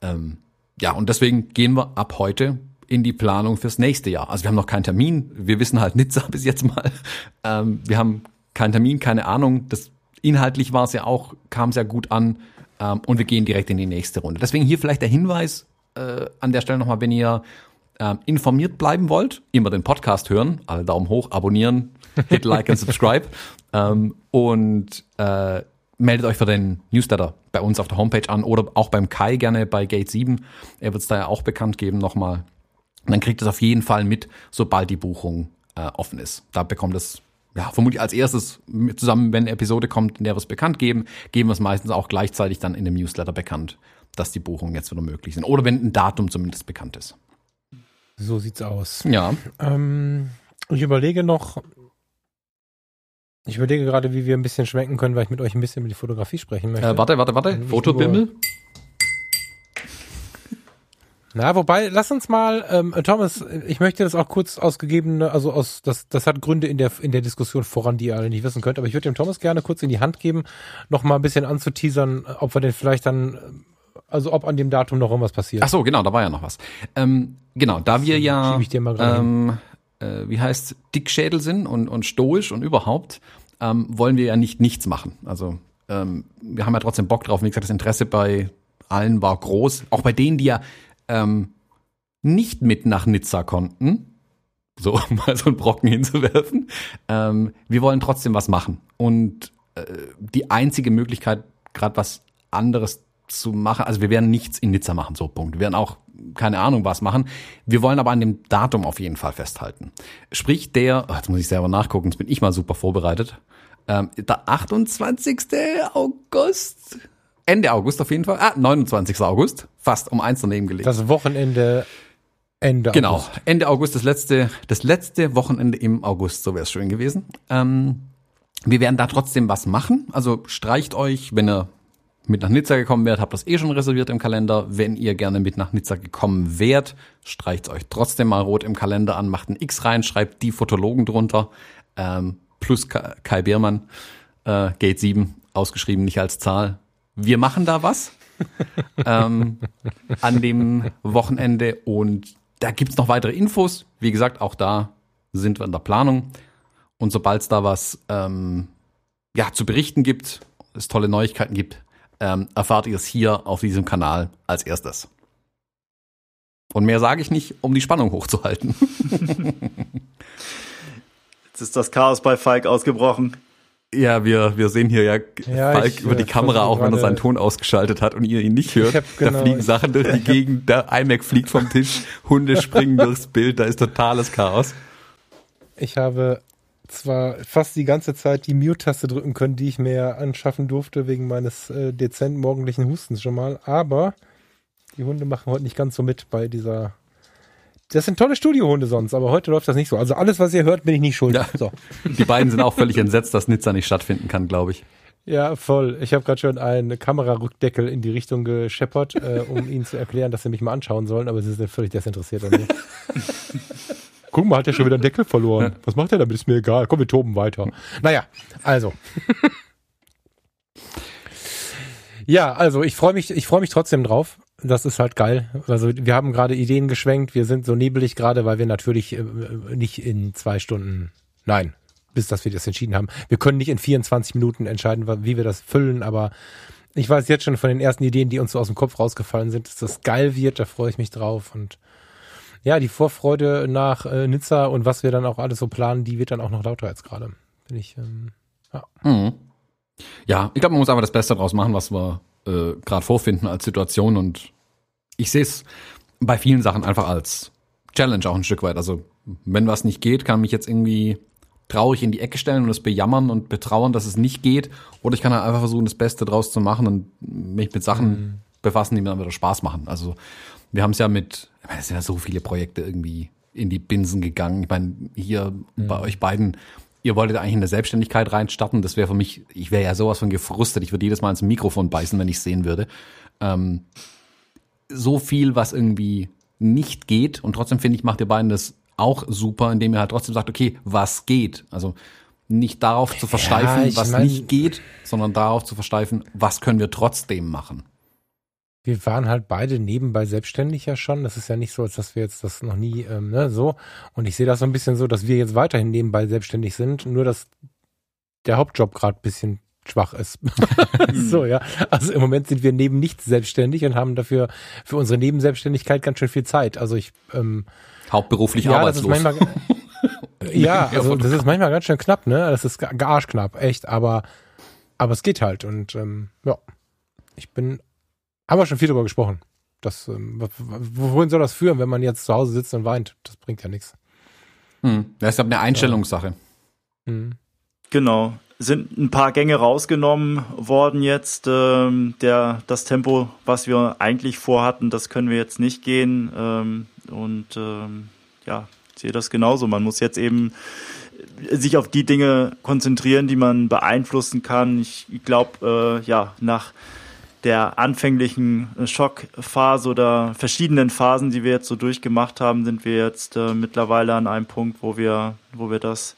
Ähm, ja, und deswegen gehen wir ab heute in die Planung fürs nächste Jahr. Also wir haben noch keinen Termin, wir wissen halt Nizza bis jetzt mal. Ähm, wir haben keinen Termin, keine Ahnung. Das inhaltlich war es ja auch, kam sehr gut an ähm, und wir gehen direkt in die nächste Runde. Deswegen hier vielleicht der Hinweis, äh, an der Stelle nochmal, wenn ihr äh, informiert bleiben wollt, immer den Podcast hören, alle Daumen hoch, abonnieren, hit like und subscribe ähm, und äh, meldet euch für den Newsletter bei uns auf der Homepage an oder auch beim Kai gerne bei Gate 7. Er wird es da ja auch bekannt geben nochmal. Und dann kriegt es auf jeden Fall mit, sobald die Buchung äh, offen ist. Da bekommt es ja, vermutlich als erstes zusammen, wenn eine Episode kommt, in der wir es bekannt geben, geben wir es meistens auch gleichzeitig dann in dem Newsletter bekannt, dass die Buchungen jetzt wieder möglich sind. Oder wenn ein Datum zumindest bekannt ist. So sieht's aus. Ja. Ähm, ich überlege noch, ich überlege gerade, wie wir ein bisschen schwenken können, weil ich mit euch ein bisschen über die Fotografie sprechen möchte. Äh, warte, warte, warte. Fotobimmel? Na, wobei, lass uns mal, ähm, Thomas, ich möchte das auch kurz ausgegebene, also aus, das, das hat Gründe in der, in der Diskussion voran, die ihr alle nicht wissen könnt, aber ich würde dem Thomas gerne kurz in die Hand geben, noch mal ein bisschen anzuteasern, ob wir denn vielleicht dann, also ob an dem Datum noch irgendwas passiert. Ach so, genau, da war ja noch was. Ähm, genau, da wir ja, Schieb ich dir mal ähm, äh, wie heißt, Dickschädel sind und, und stoisch und überhaupt, ähm, wollen wir ja nicht nichts machen. Also ähm, wir haben ja trotzdem Bock drauf. Wie gesagt, das Interesse bei allen war groß. Auch bei denen, die ja ähm, nicht mit nach Nizza konnten, so um mal so einen Brocken hinzuwerfen. Ähm, wir wollen trotzdem was machen. Und äh, die einzige Möglichkeit, gerade was anderes zu machen, also wir werden nichts in Nizza machen, so Punkt. Wir werden auch keine Ahnung was machen. Wir wollen aber an dem Datum auf jeden Fall festhalten. Sprich, der, oh, jetzt muss ich selber nachgucken, jetzt bin ich mal super vorbereitet. Ähm, der 28. August, Ende August auf jeden Fall, ah, 29. August, fast um eins daneben gelegt. Das Wochenende Ende Genau, August. Ende August, das letzte, das letzte Wochenende im August, so wäre es schön gewesen. Ähm, wir werden da trotzdem was machen. Also streicht euch, wenn ihr mit nach Nizza gekommen wärt, habt das eh schon reserviert im Kalender. Wenn ihr gerne mit nach Nizza gekommen wärt, streicht euch trotzdem mal rot im Kalender an, macht ein X rein, schreibt die Fotologen drunter, ähm, plus Ka- Kai Biermann, äh, Gate 7, ausgeschrieben, nicht als Zahl. Wir machen da was ähm, an dem Wochenende und da gibt's noch weitere Infos. Wie gesagt, auch da sind wir in der Planung. Und sobald es da was ähm, ja, zu berichten gibt, es tolle Neuigkeiten gibt, ähm, erfahrt ihr es hier auf diesem Kanal als erstes. Und mehr sage ich nicht, um die Spannung hochzuhalten. Jetzt ist das Chaos bei Falk ausgebrochen. Ja, wir, wir sehen hier ja, Ja, Falk ich, über die Kamera, auch wenn er seinen Ton ausgeschaltet hat und ihr ihn nicht hört. hab da genau- fliegen Sachen durch die Gegend, der iMac fliegt vom Tisch, Hunde springen durchs Bild, da ist totales Chaos. Ich habe zwar fast die ganze Zeit die Mute-Taste drücken können, die ich mir ja anschaffen durfte wegen meines äh, dezent morgendlichen Hustens schon mal, aber die Hunde machen heute nicht ganz so mit bei dieser. Das sind tolle Studiohunde sonst, aber heute läuft das nicht so. Also alles, was ihr hört, bin ich nicht schuld. Ja. So. Die beiden sind auch völlig entsetzt, dass Nizza nicht stattfinden kann, glaube ich. Ja, voll. Ich habe gerade schon einen Kamerarückdeckel in die Richtung gescheppert, äh, um ihnen zu erklären, dass sie mich mal anschauen sollen, aber sie sind völlig desinteressiert an mir. Guck mal, hat er schon wieder einen Deckel verloren. Was macht er damit? Ist mir egal. Komm, wir toben weiter. Naja, also. ja, also ich freue mich, ich freue mich trotzdem drauf. Das ist halt geil. Also wir haben gerade Ideen geschwenkt. Wir sind so nebelig gerade, weil wir natürlich äh, nicht in zwei Stunden, nein, bis dass wir das entschieden haben. Wir können nicht in 24 Minuten entscheiden, wie wir das füllen, aber ich weiß jetzt schon von den ersten Ideen, die uns so aus dem Kopf rausgefallen sind, dass das geil wird. Da freue ich mich drauf und ja, die Vorfreude nach äh, Nizza und was wir dann auch alles so planen, die wird dann auch noch lauter als gerade. Bin ich, ähm, Mhm. Ja, ich glaube, man muss einfach das Beste draus machen, was wir äh, gerade vorfinden als Situation. Und ich sehe es bei vielen Sachen einfach als Challenge auch ein Stück weit. Also wenn was nicht geht, kann mich jetzt irgendwie traurig in die Ecke stellen und es bejammern und betrauern, dass es nicht geht. Oder ich kann halt einfach versuchen, das Beste draus zu machen und mich mit Sachen befassen, die mir dann wieder Spaß machen. Also wir haben es ja mit, ich meine, es sind ja so viele Projekte irgendwie in die Binsen gegangen. Ich meine, hier bei euch beiden, ihr wolltet eigentlich in der Selbstständigkeit reinstarten. Das wäre für mich, ich wäre ja sowas von gefrustet. Ich würde jedes Mal ins Mikrofon beißen, wenn ich sehen würde. Ähm, so viel, was irgendwie nicht geht. Und trotzdem finde ich, macht ihr beiden das auch super, indem ihr halt trotzdem sagt, okay, was geht? Also nicht darauf zu versteifen, ich was mein- nicht geht, sondern darauf zu versteifen, was können wir trotzdem machen. Wir waren halt beide nebenbei selbstständig ja schon. Das ist ja nicht so, als dass wir jetzt das noch nie, ähm, ne, so. Und ich sehe das so ein bisschen so, dass wir jetzt weiterhin nebenbei selbstständig sind, nur dass der Hauptjob gerade ein bisschen schwach ist. so, ja. Also im Moment sind wir neben nichts selbstständig und haben dafür für unsere Nebenselbstständigkeit ganz schön viel Zeit. Also ich ähm, hauptberuflich ja, arbeitslos. Das ist manchmal, ja, also das ist manchmal ganz schön knapp, ne? Das ist arschknapp, echt, aber aber es geht halt und ähm, ja, ich bin, haben wir schon viel drüber gesprochen. Das, ähm, wohin soll das führen, wenn man jetzt zu Hause sitzt und weint? Das bringt ja nichts. Hm. Das ist aber eine Einstellungssache. Hm. Genau. Sind ein paar Gänge rausgenommen worden jetzt. Ähm, der, das Tempo, was wir eigentlich vorhatten, das können wir jetzt nicht gehen. Ähm, und ähm, ja, ich sehe das genauso. Man muss jetzt eben sich auf die Dinge konzentrieren, die man beeinflussen kann. Ich, ich glaube, äh, ja, nach der anfänglichen Schockphase oder verschiedenen Phasen, die wir jetzt so durchgemacht haben, sind wir jetzt äh, mittlerweile an einem Punkt, wo wir, wo wir das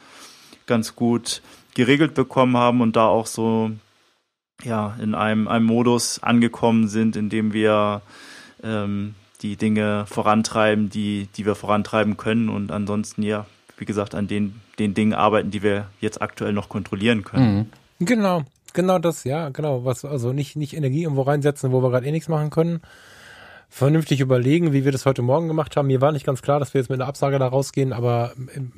ganz gut geregelt bekommen haben und da auch so ja in einem, einem Modus angekommen sind, in dem wir ähm, die Dinge vorantreiben, die, die wir vorantreiben können und ansonsten ja, wie gesagt, an den, den Dingen arbeiten, die wir jetzt aktuell noch kontrollieren können. Mhm. Genau, genau das, ja, genau. Was, also nicht, nicht Energie irgendwo reinsetzen, wo wir gerade eh nichts machen können. Vernünftig überlegen, wie wir das heute Morgen gemacht haben. Mir war nicht ganz klar, dass wir jetzt mit einer Absage da rausgehen, aber ähm,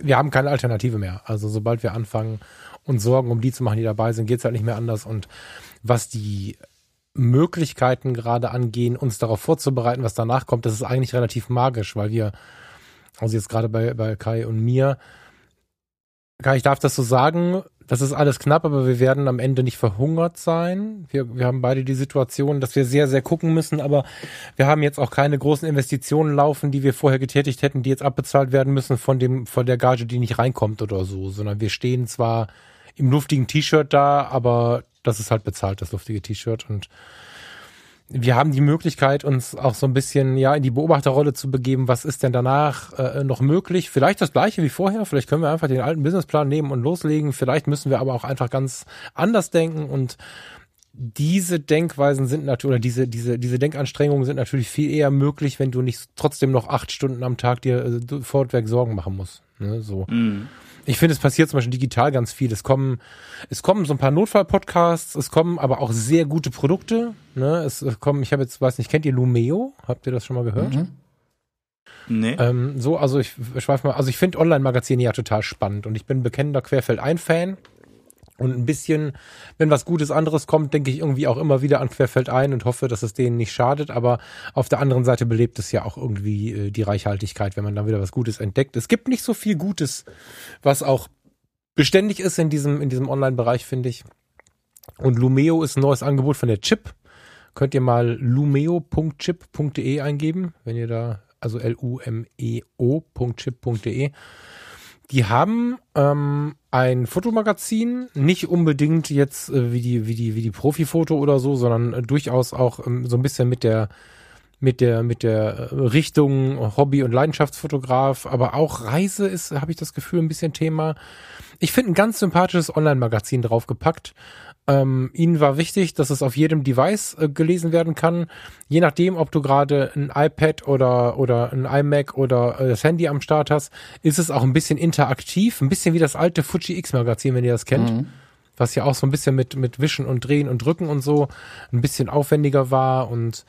wir haben keine Alternative mehr. Also sobald wir anfangen, uns Sorgen um die zu machen, die dabei sind, geht's halt nicht mehr anders. Und was die Möglichkeiten gerade angehen, uns darauf vorzubereiten, was danach kommt, das ist eigentlich relativ magisch, weil wir, also jetzt gerade bei, bei Kai und mir, Kai, ich darf das so sagen, das ist alles knapp, aber wir werden am Ende nicht verhungert sein. Wir, wir haben beide die Situation, dass wir sehr, sehr gucken müssen, aber wir haben jetzt auch keine großen Investitionen laufen, die wir vorher getätigt hätten, die jetzt abbezahlt werden müssen von dem, von der Gage, die nicht reinkommt oder so, sondern wir stehen zwar im luftigen T-Shirt da, aber das ist halt bezahlt, das luftige T-Shirt. Und wir haben die Möglichkeit, uns auch so ein bisschen ja in die Beobachterrolle zu begeben. Was ist denn danach äh, noch möglich? Vielleicht das gleiche wie vorher. Vielleicht können wir einfach den alten Businessplan nehmen und loslegen. Vielleicht müssen wir aber auch einfach ganz anders denken und diese Denkweisen sind natürlich, oder diese, diese, diese Denkanstrengungen sind natürlich viel eher möglich, wenn du nicht trotzdem noch acht Stunden am Tag dir äh, fortweg Sorgen machen musst. Ne, so. Mm. Ich finde, es passiert zum Beispiel digital ganz viel. Es kommen, es kommen so ein paar Notfall-Podcasts, es kommen aber auch sehr gute Produkte. Ne? Es kommen, ich habe jetzt, weiß nicht, kennt ihr Lumeo? Habt ihr das schon mal gehört? Mhm. Nee. Ähm, so, also ich schweife mal, also ich finde Online-Magazine ja total spannend und ich bin bekennender Querfeld-Ein-Fan. Und ein bisschen, wenn was Gutes anderes kommt, denke ich irgendwie auch immer wieder an Querfeld ein und hoffe, dass es denen nicht schadet. Aber auf der anderen Seite belebt es ja auch irgendwie äh, die Reichhaltigkeit, wenn man dann wieder was Gutes entdeckt. Es gibt nicht so viel Gutes, was auch beständig ist in diesem, in diesem Online-Bereich, finde ich. Und Lumeo ist ein neues Angebot von der Chip. Könnt ihr mal lumeo.chip.de eingeben, wenn ihr da, also L-U-M-E-O.chip.de. Die haben ähm, ein Fotomagazin, nicht unbedingt jetzt äh, wie die wie die wie die Profifoto oder so, sondern äh, durchaus auch ähm, so ein bisschen mit der mit der mit der äh, Richtung Hobby und Leidenschaftsfotograf, aber auch Reise ist, habe ich das Gefühl, ein bisschen Thema. Ich finde ein ganz sympathisches Online-Magazin draufgepackt. Ähm, ihnen war wichtig, dass es auf jedem Device äh, gelesen werden kann. Je nachdem, ob du gerade ein iPad oder, oder ein iMac oder äh, das Handy am Start hast, ist es auch ein bisschen interaktiv, ein bisschen wie das alte Fuji X Magazin, wenn ihr das kennt. Mhm. Was ja auch so ein bisschen mit, mit Wischen und Drehen und Drücken und so ein bisschen aufwendiger war und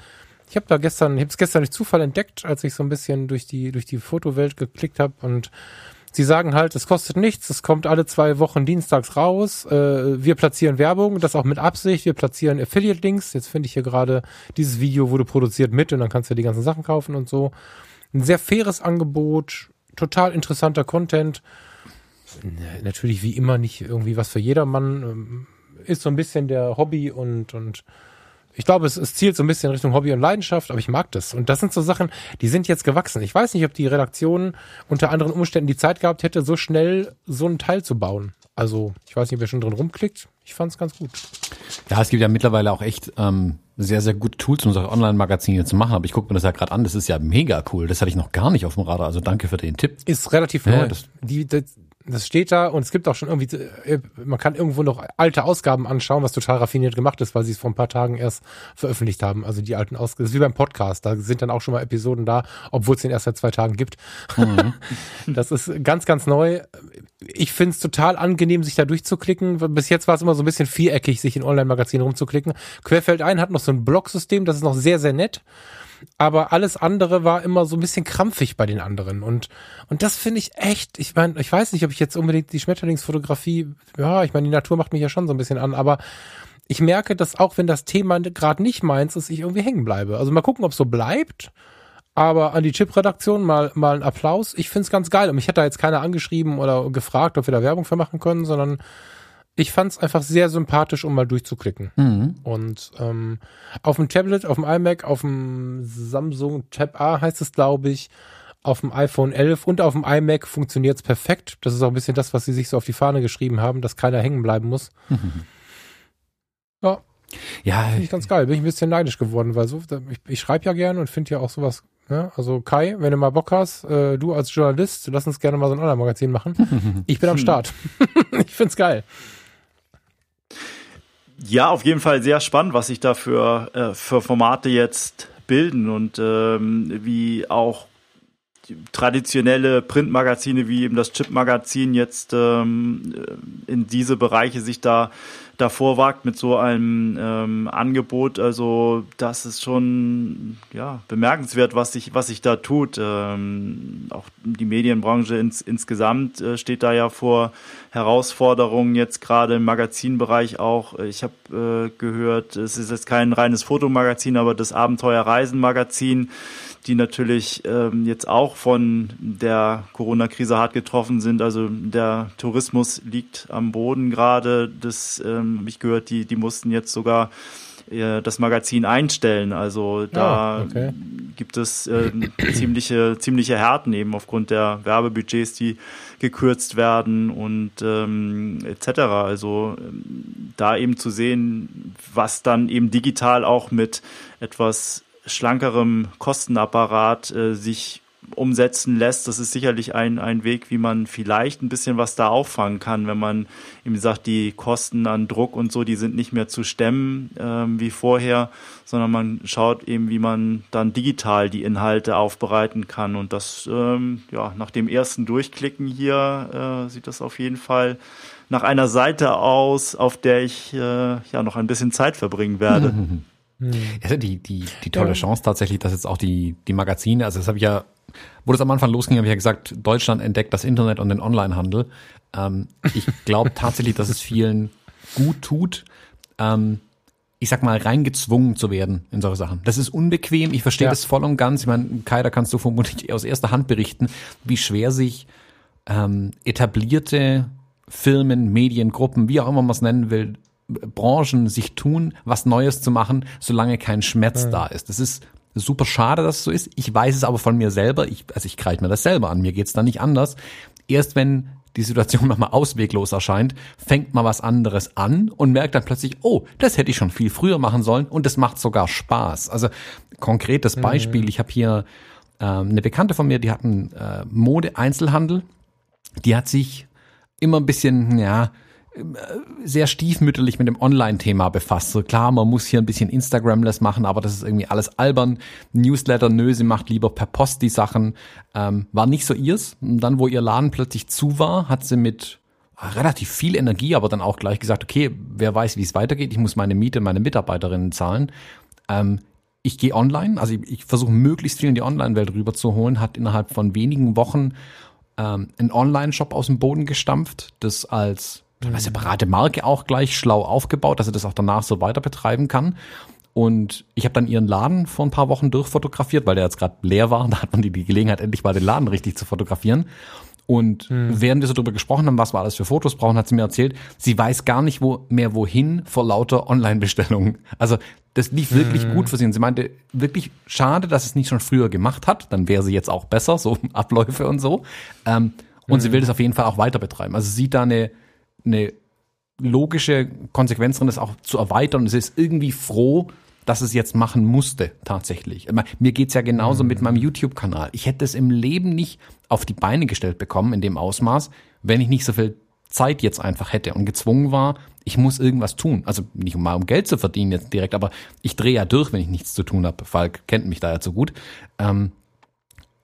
ich habe da gestern, ich habe es gestern durch Zufall entdeckt, als ich so ein bisschen durch die durch die Fotowelt geklickt habe und Sie sagen halt, es kostet nichts, es kommt alle zwei Wochen dienstags raus. Äh, wir platzieren Werbung, das auch mit Absicht. Wir platzieren Affiliate-Links. Jetzt finde ich hier gerade, dieses Video wurde produziert mit und dann kannst du die ganzen Sachen kaufen und so. Ein sehr faires Angebot, total interessanter Content. Natürlich wie immer nicht irgendwie was für jedermann. Ähm, ist so ein bisschen der Hobby und, und ich glaube, es, es zielt so ein bisschen Richtung Hobby und Leidenschaft, aber ich mag das. Und das sind so Sachen, die sind jetzt gewachsen. Ich weiß nicht, ob die Redaktion unter anderen Umständen die Zeit gehabt hätte, so schnell so ein Teil zu bauen. Also, ich weiß nicht, wer schon drin rumklickt. Ich fand es ganz gut. Ja, es gibt ja mittlerweile auch echt ähm, sehr, sehr gute Tools, um solche Online-Magazine zu machen. Aber ich gucke mir das ja gerade an. Das ist ja mega cool. Das hatte ich noch gar nicht auf dem Radar. Also danke für den Tipp. Ist relativ neu. Ja, das, die, das, Das steht da und es gibt auch schon irgendwie, äh, man kann irgendwo noch alte Ausgaben anschauen, was total raffiniert gemacht ist, weil sie es vor ein paar Tagen erst veröffentlicht haben. Also die alten Ausgaben, das ist wie beim Podcast, da sind dann auch schon mal Episoden da, obwohl es den erst seit zwei Tagen gibt. Mhm. Das ist ganz, ganz neu. Ich finde es total angenehm, sich da durchzuklicken. Bis jetzt war es immer so ein bisschen viereckig, sich in Online-Magazinen rumzuklicken. Querfeld ein hat noch so ein Blog-System, das ist noch sehr, sehr nett aber alles andere war immer so ein bisschen krampfig bei den anderen und und das finde ich echt, ich meine, ich weiß nicht, ob ich jetzt unbedingt die Schmetterlingsfotografie, ja, ich meine, die Natur macht mich ja schon so ein bisschen an, aber ich merke, dass auch wenn das Thema gerade nicht meins ist, ich irgendwie hängen bleibe. Also mal gucken, ob es so bleibt. Aber an die Chip-Redaktion mal, mal ein Applaus. Ich finde es ganz geil. Und mich hat da jetzt keiner angeschrieben oder gefragt, ob wir da Werbung für machen können, sondern ich fand es einfach sehr sympathisch, um mal durchzuklicken. Mhm. Und ähm, auf dem Tablet, auf dem iMac, auf dem Samsung Tab A heißt es, glaube ich, auf dem iPhone 11 und auf dem iMac funktioniert es perfekt. Das ist auch ein bisschen das, was sie sich so auf die Fahne geschrieben haben, dass keiner hängen bleiben muss. Mhm. Ja. Ja. Finde ich ganz geil. Bin ich ein bisschen neidisch geworden, weil so, ich, ich schreibe ja gerne und finde ja auch sowas ja, also Kai, wenn du mal Bock hast, äh, du als Journalist, lass uns gerne mal so ein Online-Magazin machen. Ich bin am Start. ich find's geil. Ja, auf jeden Fall sehr spannend, was sich da für, äh, für Formate jetzt bilden und ähm, wie auch traditionelle Printmagazine wie eben das Chip-Magazin jetzt ähm, in diese Bereiche sich da davor wagt mit so einem ähm, Angebot. Also das ist schon ja bemerkenswert, was sich was sich da tut. Ähm, auch die Medienbranche ins, insgesamt äh, steht da ja vor Herausforderungen jetzt gerade im Magazinbereich auch. Ich habe äh, gehört, es ist jetzt kein reines Fotomagazin, aber das Abenteuerreisen-Magazin die natürlich ähm, jetzt auch von der Corona-Krise hart getroffen sind. Also der Tourismus liegt am Boden gerade. Das ähm, habe ich gehört, die, die mussten jetzt sogar äh, das Magazin einstellen. Also da oh, okay. gibt es äh, ziemliche, ziemliche Härten eben aufgrund der Werbebudgets, die gekürzt werden und ähm, etc. Also ähm, da eben zu sehen, was dann eben digital auch mit etwas schlankerem Kostenapparat äh, sich umsetzen lässt. Das ist sicherlich ein, ein Weg, wie man vielleicht ein bisschen was da auffangen kann, wenn man eben sagt, die Kosten an Druck und so, die sind nicht mehr zu stemmen ähm, wie vorher, sondern man schaut eben, wie man dann digital die Inhalte aufbereiten kann. Und das, ähm, ja, nach dem ersten Durchklicken hier äh, sieht das auf jeden Fall nach einer Seite aus, auf der ich äh, ja noch ein bisschen Zeit verbringen werde. Also die, die, die tolle ja. Chance tatsächlich, dass jetzt auch die, die Magazine, also das habe ich ja, wo das am Anfang losging, habe ich ja gesagt, Deutschland entdeckt das Internet und den Onlinehandel. Ähm, ich glaube tatsächlich, dass es vielen gut tut, ähm, ich sag mal, reingezwungen zu werden in solche Sachen. Das ist unbequem, ich verstehe ja. das voll und ganz. Ich meine, Kai, da kannst du vermutlich aus erster Hand berichten, wie schwer sich ähm, etablierte Firmen, Medien, Gruppen, wie auch immer man es nennen will, Branchen sich tun, was Neues zu machen, solange kein Schmerz mhm. da ist. Das ist super schade, dass es so ist. Ich weiß es aber von mir selber. Ich, also ich greife mir das selber an. Mir geht's da nicht anders. Erst wenn die Situation nochmal ausweglos erscheint, fängt man was anderes an und merkt dann plötzlich, oh, das hätte ich schon viel früher machen sollen und das macht sogar Spaß. Also konkretes Beispiel, ich habe hier ähm, eine Bekannte von mir, die hat einen äh, Mode-Einzelhandel, die hat sich immer ein bisschen, ja, sehr stiefmütterlich mit dem Online-Thema befasst. So klar, man muss hier ein bisschen Instagramless machen, aber das ist irgendwie alles albern. Newsletter, nö, sie macht lieber per Post die Sachen. Ähm, war nicht so ihrs. Und dann, wo ihr Laden plötzlich zu war, hat sie mit relativ viel Energie, aber dann auch gleich gesagt, okay, wer weiß, wie es weitergeht. Ich muss meine Miete, meine Mitarbeiterinnen zahlen. Ähm, ich gehe online, also ich, ich versuche möglichst viel in die Online-Welt rüberzuholen, hat innerhalb von wenigen Wochen ähm, einen Online-Shop aus dem Boden gestampft, das als eine separate Marke auch gleich schlau aufgebaut, dass er das auch danach so weiter betreiben kann. Und ich habe dann ihren Laden vor ein paar Wochen durchfotografiert, weil der jetzt gerade leer war. Da hat man die, die Gelegenheit, endlich mal den Laden richtig zu fotografieren. Und hm. während wir so drüber gesprochen haben, was wir alles für Fotos brauchen, hat sie mir erzählt, sie weiß gar nicht wo, mehr wohin vor lauter Online-Bestellungen. Also das lief hm. wirklich gut für sie. Und sie meinte, wirklich schade, dass es nicht schon früher gemacht hat. Dann wäre sie jetzt auch besser, so Abläufe und so. Ähm, und hm. sie will das auf jeden Fall auch weiter betreiben. Also sie sieht da eine eine logische Konsequenz drin, das auch zu erweitern. Sie ist irgendwie froh, dass es jetzt machen musste, tatsächlich. Mir geht's ja genauso mhm. mit meinem YouTube-Kanal. Ich hätte es im Leben nicht auf die Beine gestellt bekommen in dem Ausmaß, wenn ich nicht so viel Zeit jetzt einfach hätte und gezwungen war, ich muss irgendwas tun. Also nicht um mal um Geld zu verdienen jetzt direkt, aber ich drehe ja durch, wenn ich nichts zu tun habe. Falk kennt mich da ja so gut. Ähm,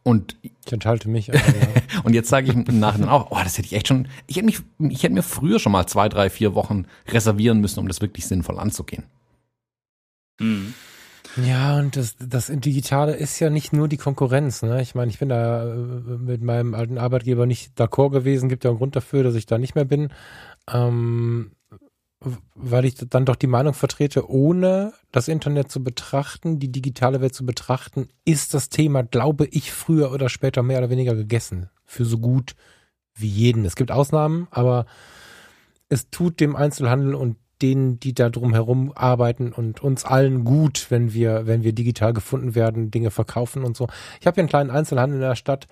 und ich enthalte mich. Aber, ja. und jetzt sage ich im Nachhinein auch, oh, das hätte ich echt schon, ich hätte mich, ich hätte mir früher schon mal zwei, drei, vier Wochen reservieren müssen, um das wirklich sinnvoll anzugehen. Mhm. Ja, und das, das Digitale ist ja nicht nur die Konkurrenz. Ne? Ich meine, ich bin da äh, mit meinem alten Arbeitgeber nicht d'accord gewesen. Gibt ja einen Grund dafür, dass ich da nicht mehr bin. Ähm, weil ich dann doch die Meinung vertrete, ohne das Internet zu betrachten, die digitale Welt zu betrachten, ist das Thema, glaube ich, früher oder später mehr oder weniger gegessen. Für so gut wie jeden. Es gibt Ausnahmen, aber es tut dem Einzelhandel und denen, die da drumherum arbeiten und uns allen gut, wenn wir, wenn wir digital gefunden werden, Dinge verkaufen und so. Ich habe hier einen kleinen Einzelhandel in der Stadt.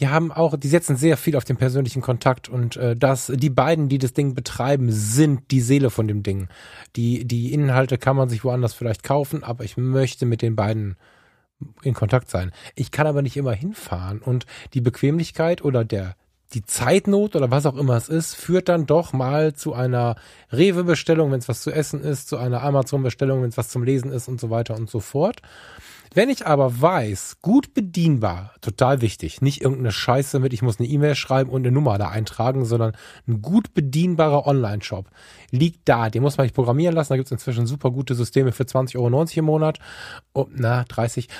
Die haben auch, die setzen sehr viel auf den persönlichen Kontakt und äh, das, die beiden, die das Ding betreiben, sind die Seele von dem Ding. Die, die Inhalte kann man sich woanders vielleicht kaufen, aber ich möchte mit den beiden in Kontakt sein. Ich kann aber nicht immer hinfahren und die Bequemlichkeit oder der die Zeitnot oder was auch immer es ist, führt dann doch mal zu einer Rewe-Bestellung, wenn es was zu essen ist, zu einer Amazon-Bestellung, wenn es was zum Lesen ist und so weiter und so fort. Wenn ich aber weiß, gut bedienbar, total wichtig, nicht irgendeine Scheiße mit, ich muss eine E-Mail schreiben und eine Nummer da eintragen, sondern ein gut bedienbarer Online-Shop liegt da. Den muss man nicht programmieren lassen. Da gibt es inzwischen super gute Systeme für 20,90 Euro im Monat. Oh, na, 30.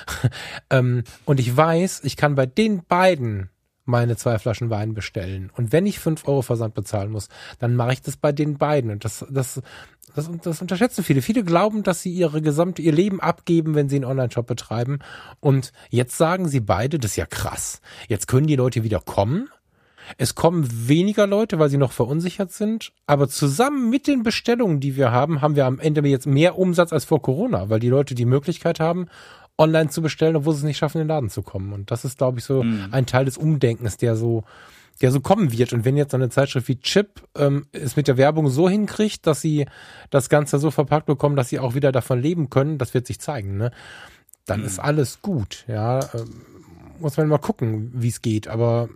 Ähm, und ich weiß, ich kann bei den beiden meine zwei Flaschen Wein bestellen. Und wenn ich fünf Euro Versand bezahlen muss, dann mache ich das bei den beiden. Und das, das, das, das unterschätzen viele. Viele glauben, dass sie ihre gesamte, ihr Leben abgeben, wenn sie einen Online-Shop betreiben. Und jetzt sagen sie beide, das ist ja krass. Jetzt können die Leute wieder kommen. Es kommen weniger Leute, weil sie noch verunsichert sind. Aber zusammen mit den Bestellungen, die wir haben, haben wir am Ende jetzt mehr Umsatz als vor Corona, weil die Leute die Möglichkeit haben, online zu bestellen, obwohl sie es nicht schaffen, in den Laden zu kommen. Und das ist, glaube ich, so mhm. ein Teil des Umdenkens, der so, der so kommen wird. Und wenn jetzt so eine Zeitschrift wie Chip ähm, es mit der Werbung so hinkriegt, dass sie das Ganze so verpackt bekommen, dass sie auch wieder davon leben können, das wird sich zeigen, ne? Dann mhm. ist alles gut, ja. Ähm, muss man mal gucken, wie es geht. Aber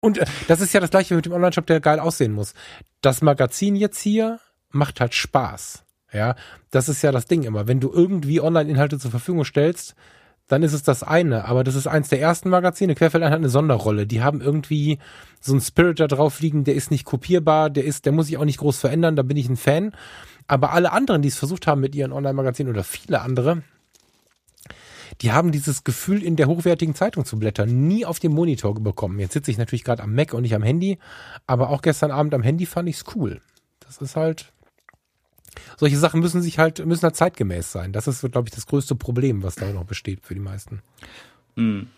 und äh, das ist ja das gleiche mit dem Online-Shop, der geil aussehen muss. Das Magazin jetzt hier macht halt Spaß. Ja, das ist ja das Ding immer. Wenn du irgendwie Online-Inhalte zur Verfügung stellst, dann ist es das eine. Aber das ist eins der ersten Magazine. Querfeldein hat eine Sonderrolle. Die haben irgendwie so einen Spirit da drauf liegen, der ist nicht kopierbar, der ist, der muss sich auch nicht groß verändern, da bin ich ein Fan. Aber alle anderen, die es versucht haben mit ihren Online-Magazinen oder viele andere, die haben dieses Gefühl, in der hochwertigen Zeitung zu blättern, nie auf dem Monitor bekommen. Jetzt sitze ich natürlich gerade am Mac und nicht am Handy, aber auch gestern Abend am Handy fand ich's cool. Das ist halt, solche Sachen müssen sich halt, müssen halt zeitgemäß sein. Das ist, glaube ich, das größte Problem, was da noch besteht für die meisten. Mhm.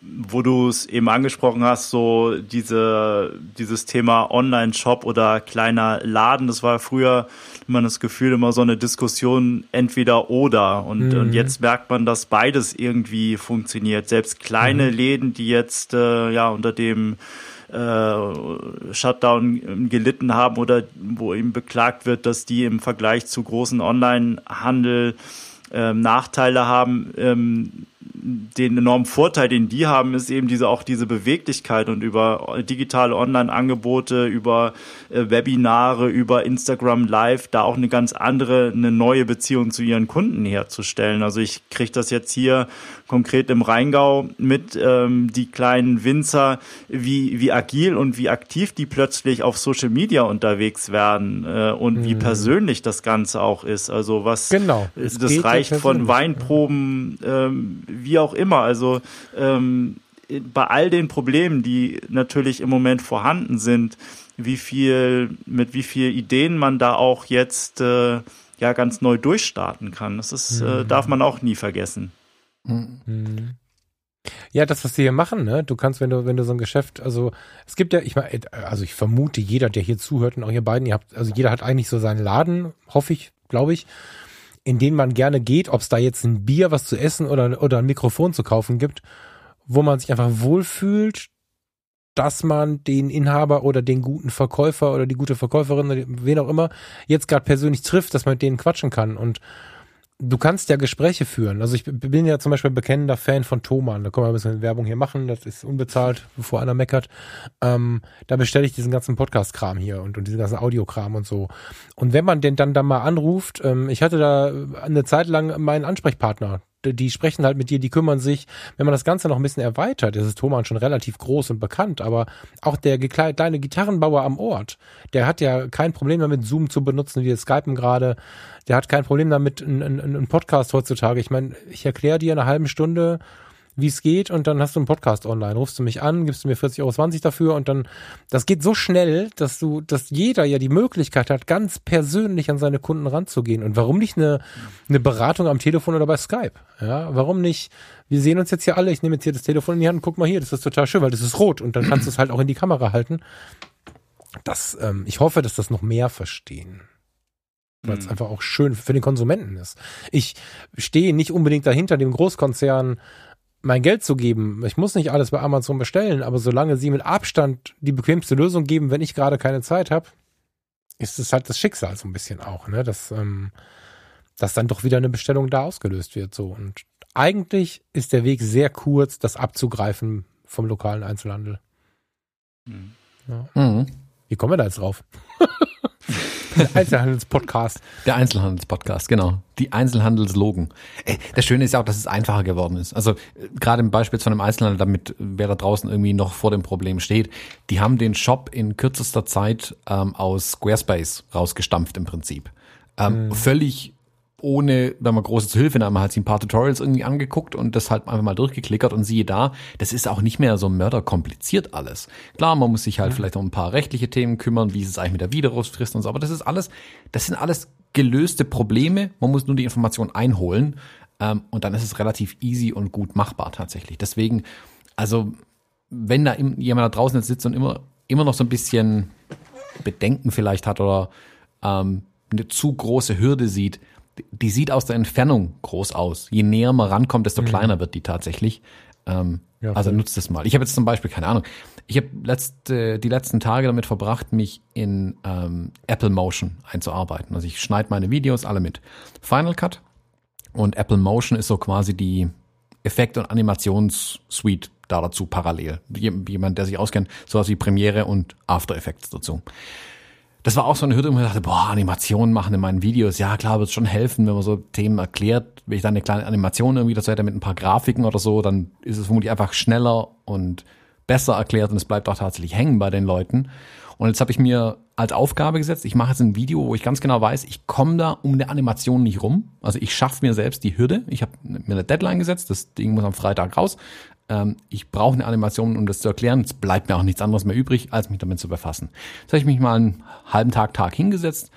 Wo du es eben angesprochen hast, so diese, dieses Thema Online-Shop oder kleiner Laden, das war früher immer das Gefühl, immer so eine Diskussion entweder oder. Und, mhm. und jetzt merkt man, dass beides irgendwie funktioniert. Selbst kleine mhm. Läden, die jetzt äh, ja unter dem Shutdown gelitten haben oder wo eben beklagt wird, dass die im Vergleich zu großen Online-Handel ähm, Nachteile haben, ähm, den enormen Vorteil, den die haben, ist eben diese auch diese Beweglichkeit und über digitale Online-Angebote, über äh, Webinare, über Instagram Live, da auch eine ganz andere, eine neue Beziehung zu ihren Kunden herzustellen. Also ich kriege das jetzt hier konkret im Rheingau mit, ähm, die kleinen Winzer, wie, wie agil und wie aktiv die plötzlich auf Social Media unterwegs werden äh, und mhm. wie persönlich das Ganze auch ist. Also was genau, das reicht von Weinproben, ähm, wie auch immer. Also ähm, bei all den Problemen, die natürlich im Moment vorhanden sind, wie viel, mit wie viel Ideen man da auch jetzt äh, ja ganz neu durchstarten kann. Das ist, äh, mhm. äh, darf man auch nie vergessen. Mhm. Ja, das, was sie hier machen, ne? Du kannst, wenn du, wenn du so ein Geschäft, also es gibt ja, ich meine, also ich vermute, jeder, der hier zuhört und auch ihr beiden, ihr habt, also jeder hat eigentlich so seinen Laden, hoffe ich, glaube ich, in den man gerne geht, ob es da jetzt ein Bier, was zu essen oder, oder ein Mikrofon zu kaufen gibt, wo man sich einfach wohlfühlt, dass man den Inhaber oder den guten Verkäufer oder die gute Verkäuferin, wen auch immer, jetzt gerade persönlich trifft, dass man mit denen quatschen kann. Und du kannst ja Gespräche führen. Also ich bin ja zum Beispiel bekennender Fan von Thomann. Da können wir ein bisschen Werbung hier machen. Das ist unbezahlt, bevor einer meckert. Ähm, da bestelle ich diesen ganzen Podcast-Kram hier und, und diesen ganzen Audiokram und so. Und wenn man den dann da mal anruft, ähm, ich hatte da eine Zeit lang meinen Ansprechpartner, die sprechen halt mit dir, die kümmern sich. Wenn man das Ganze noch ein bisschen erweitert, ist es Thomann schon relativ groß und bekannt, aber auch der kleine Gitarrenbauer am Ort, der hat ja kein Problem damit, Zoom zu benutzen, wie wir Skypen gerade. Der hat kein Problem damit, einen Podcast heutzutage. Ich meine, ich erkläre dir in einer halben Stunde, wie es geht und dann hast du einen Podcast online. Rufst du mich an, gibst du mir 40,20 Euro dafür und dann, das geht so schnell, dass du, dass jeder ja die Möglichkeit hat, ganz persönlich an seine Kunden ranzugehen. Und warum nicht eine, eine Beratung am Telefon oder bei Skype? Ja, warum nicht? Wir sehen uns jetzt hier alle, ich nehme jetzt hier das Telefon in die Hand und guck mal hier, das ist total schön, weil das ist rot und dann kannst du es halt auch in die Kamera halten. Das, ähm, ich hoffe, dass das noch mehr verstehen weil es mhm. einfach auch schön für den Konsumenten ist. Ich stehe nicht unbedingt dahinter, dem Großkonzern mein Geld zu geben. Ich muss nicht alles bei Amazon bestellen, aber solange sie mit Abstand die bequemste Lösung geben, wenn ich gerade keine Zeit habe, ist es halt das Schicksal so ein bisschen auch, ne? Dass, ähm, dass dann doch wieder eine Bestellung da ausgelöst wird. So. Und eigentlich ist der Weg sehr kurz, das abzugreifen vom lokalen Einzelhandel. Mhm. Ja. Mhm. Wie kommen wir da jetzt drauf? Der Einzelhandelspodcast. Der Einzelhandelspodcast, genau. Die Einzelhandelslogen. Das Schöne ist ja auch, dass es einfacher geworden ist. Also gerade im Beispiel von einem Einzelhandel, damit wer da draußen irgendwie noch vor dem Problem steht, die haben den Shop in kürzester Zeit ähm, aus Squarespace rausgestampft im Prinzip. Ähm, mhm. Völlig ohne da mal große zu Hilfe, dann haben halt sich ein paar Tutorials irgendwie angeguckt und das halt einfach mal durchgeklickert und siehe da, das ist auch nicht mehr so mörderkompliziert alles. Klar, man muss sich halt ja. vielleicht um ein paar rechtliche Themen kümmern, wie ist es eigentlich mit der Widerrufsfrist und so, aber das ist alles, das sind alles gelöste Probleme, man muss nur die Information einholen ähm, und dann ist es relativ easy und gut machbar tatsächlich. Deswegen, also wenn da jemand da draußen jetzt sitzt und immer, immer noch so ein bisschen Bedenken vielleicht hat oder ähm, eine zu große Hürde sieht, die sieht aus der Entfernung groß aus. Je näher man rankommt, desto mhm. kleiner wird die tatsächlich. Ähm, ja, also nutzt es mal. Ich habe jetzt zum Beispiel, keine Ahnung, ich habe letzte, die letzten Tage damit verbracht, mich in ähm, Apple Motion einzuarbeiten. Also ich schneide meine Videos alle mit Final Cut und Apple Motion ist so quasi die Effekt- und Animationssuite da dazu parallel. Jemand, der sich auskennt, sowas wie Premiere und After Effects dazu das war auch so eine Hürde, wo ich dachte, boah, Animationen machen in meinen Videos. Ja, klar, wird schon helfen, wenn man so Themen erklärt. Wenn ich dann eine kleine Animation irgendwie dazu hätte mit ein paar Grafiken oder so, dann ist es vermutlich einfach schneller und besser erklärt und es bleibt auch tatsächlich hängen bei den Leuten. Und jetzt habe ich mir als Aufgabe gesetzt, ich mache jetzt ein Video, wo ich ganz genau weiß, ich komme da um eine Animation nicht rum. Also ich schaffe mir selbst die Hürde. Ich habe mir eine Deadline gesetzt, das Ding muss am Freitag raus ähm, ich brauche eine Animation, um das zu erklären. Es bleibt mir auch nichts anderes mehr übrig, als mich damit zu befassen. Jetzt habe ich mich mal einen halben Tag, Tag hingesetzt,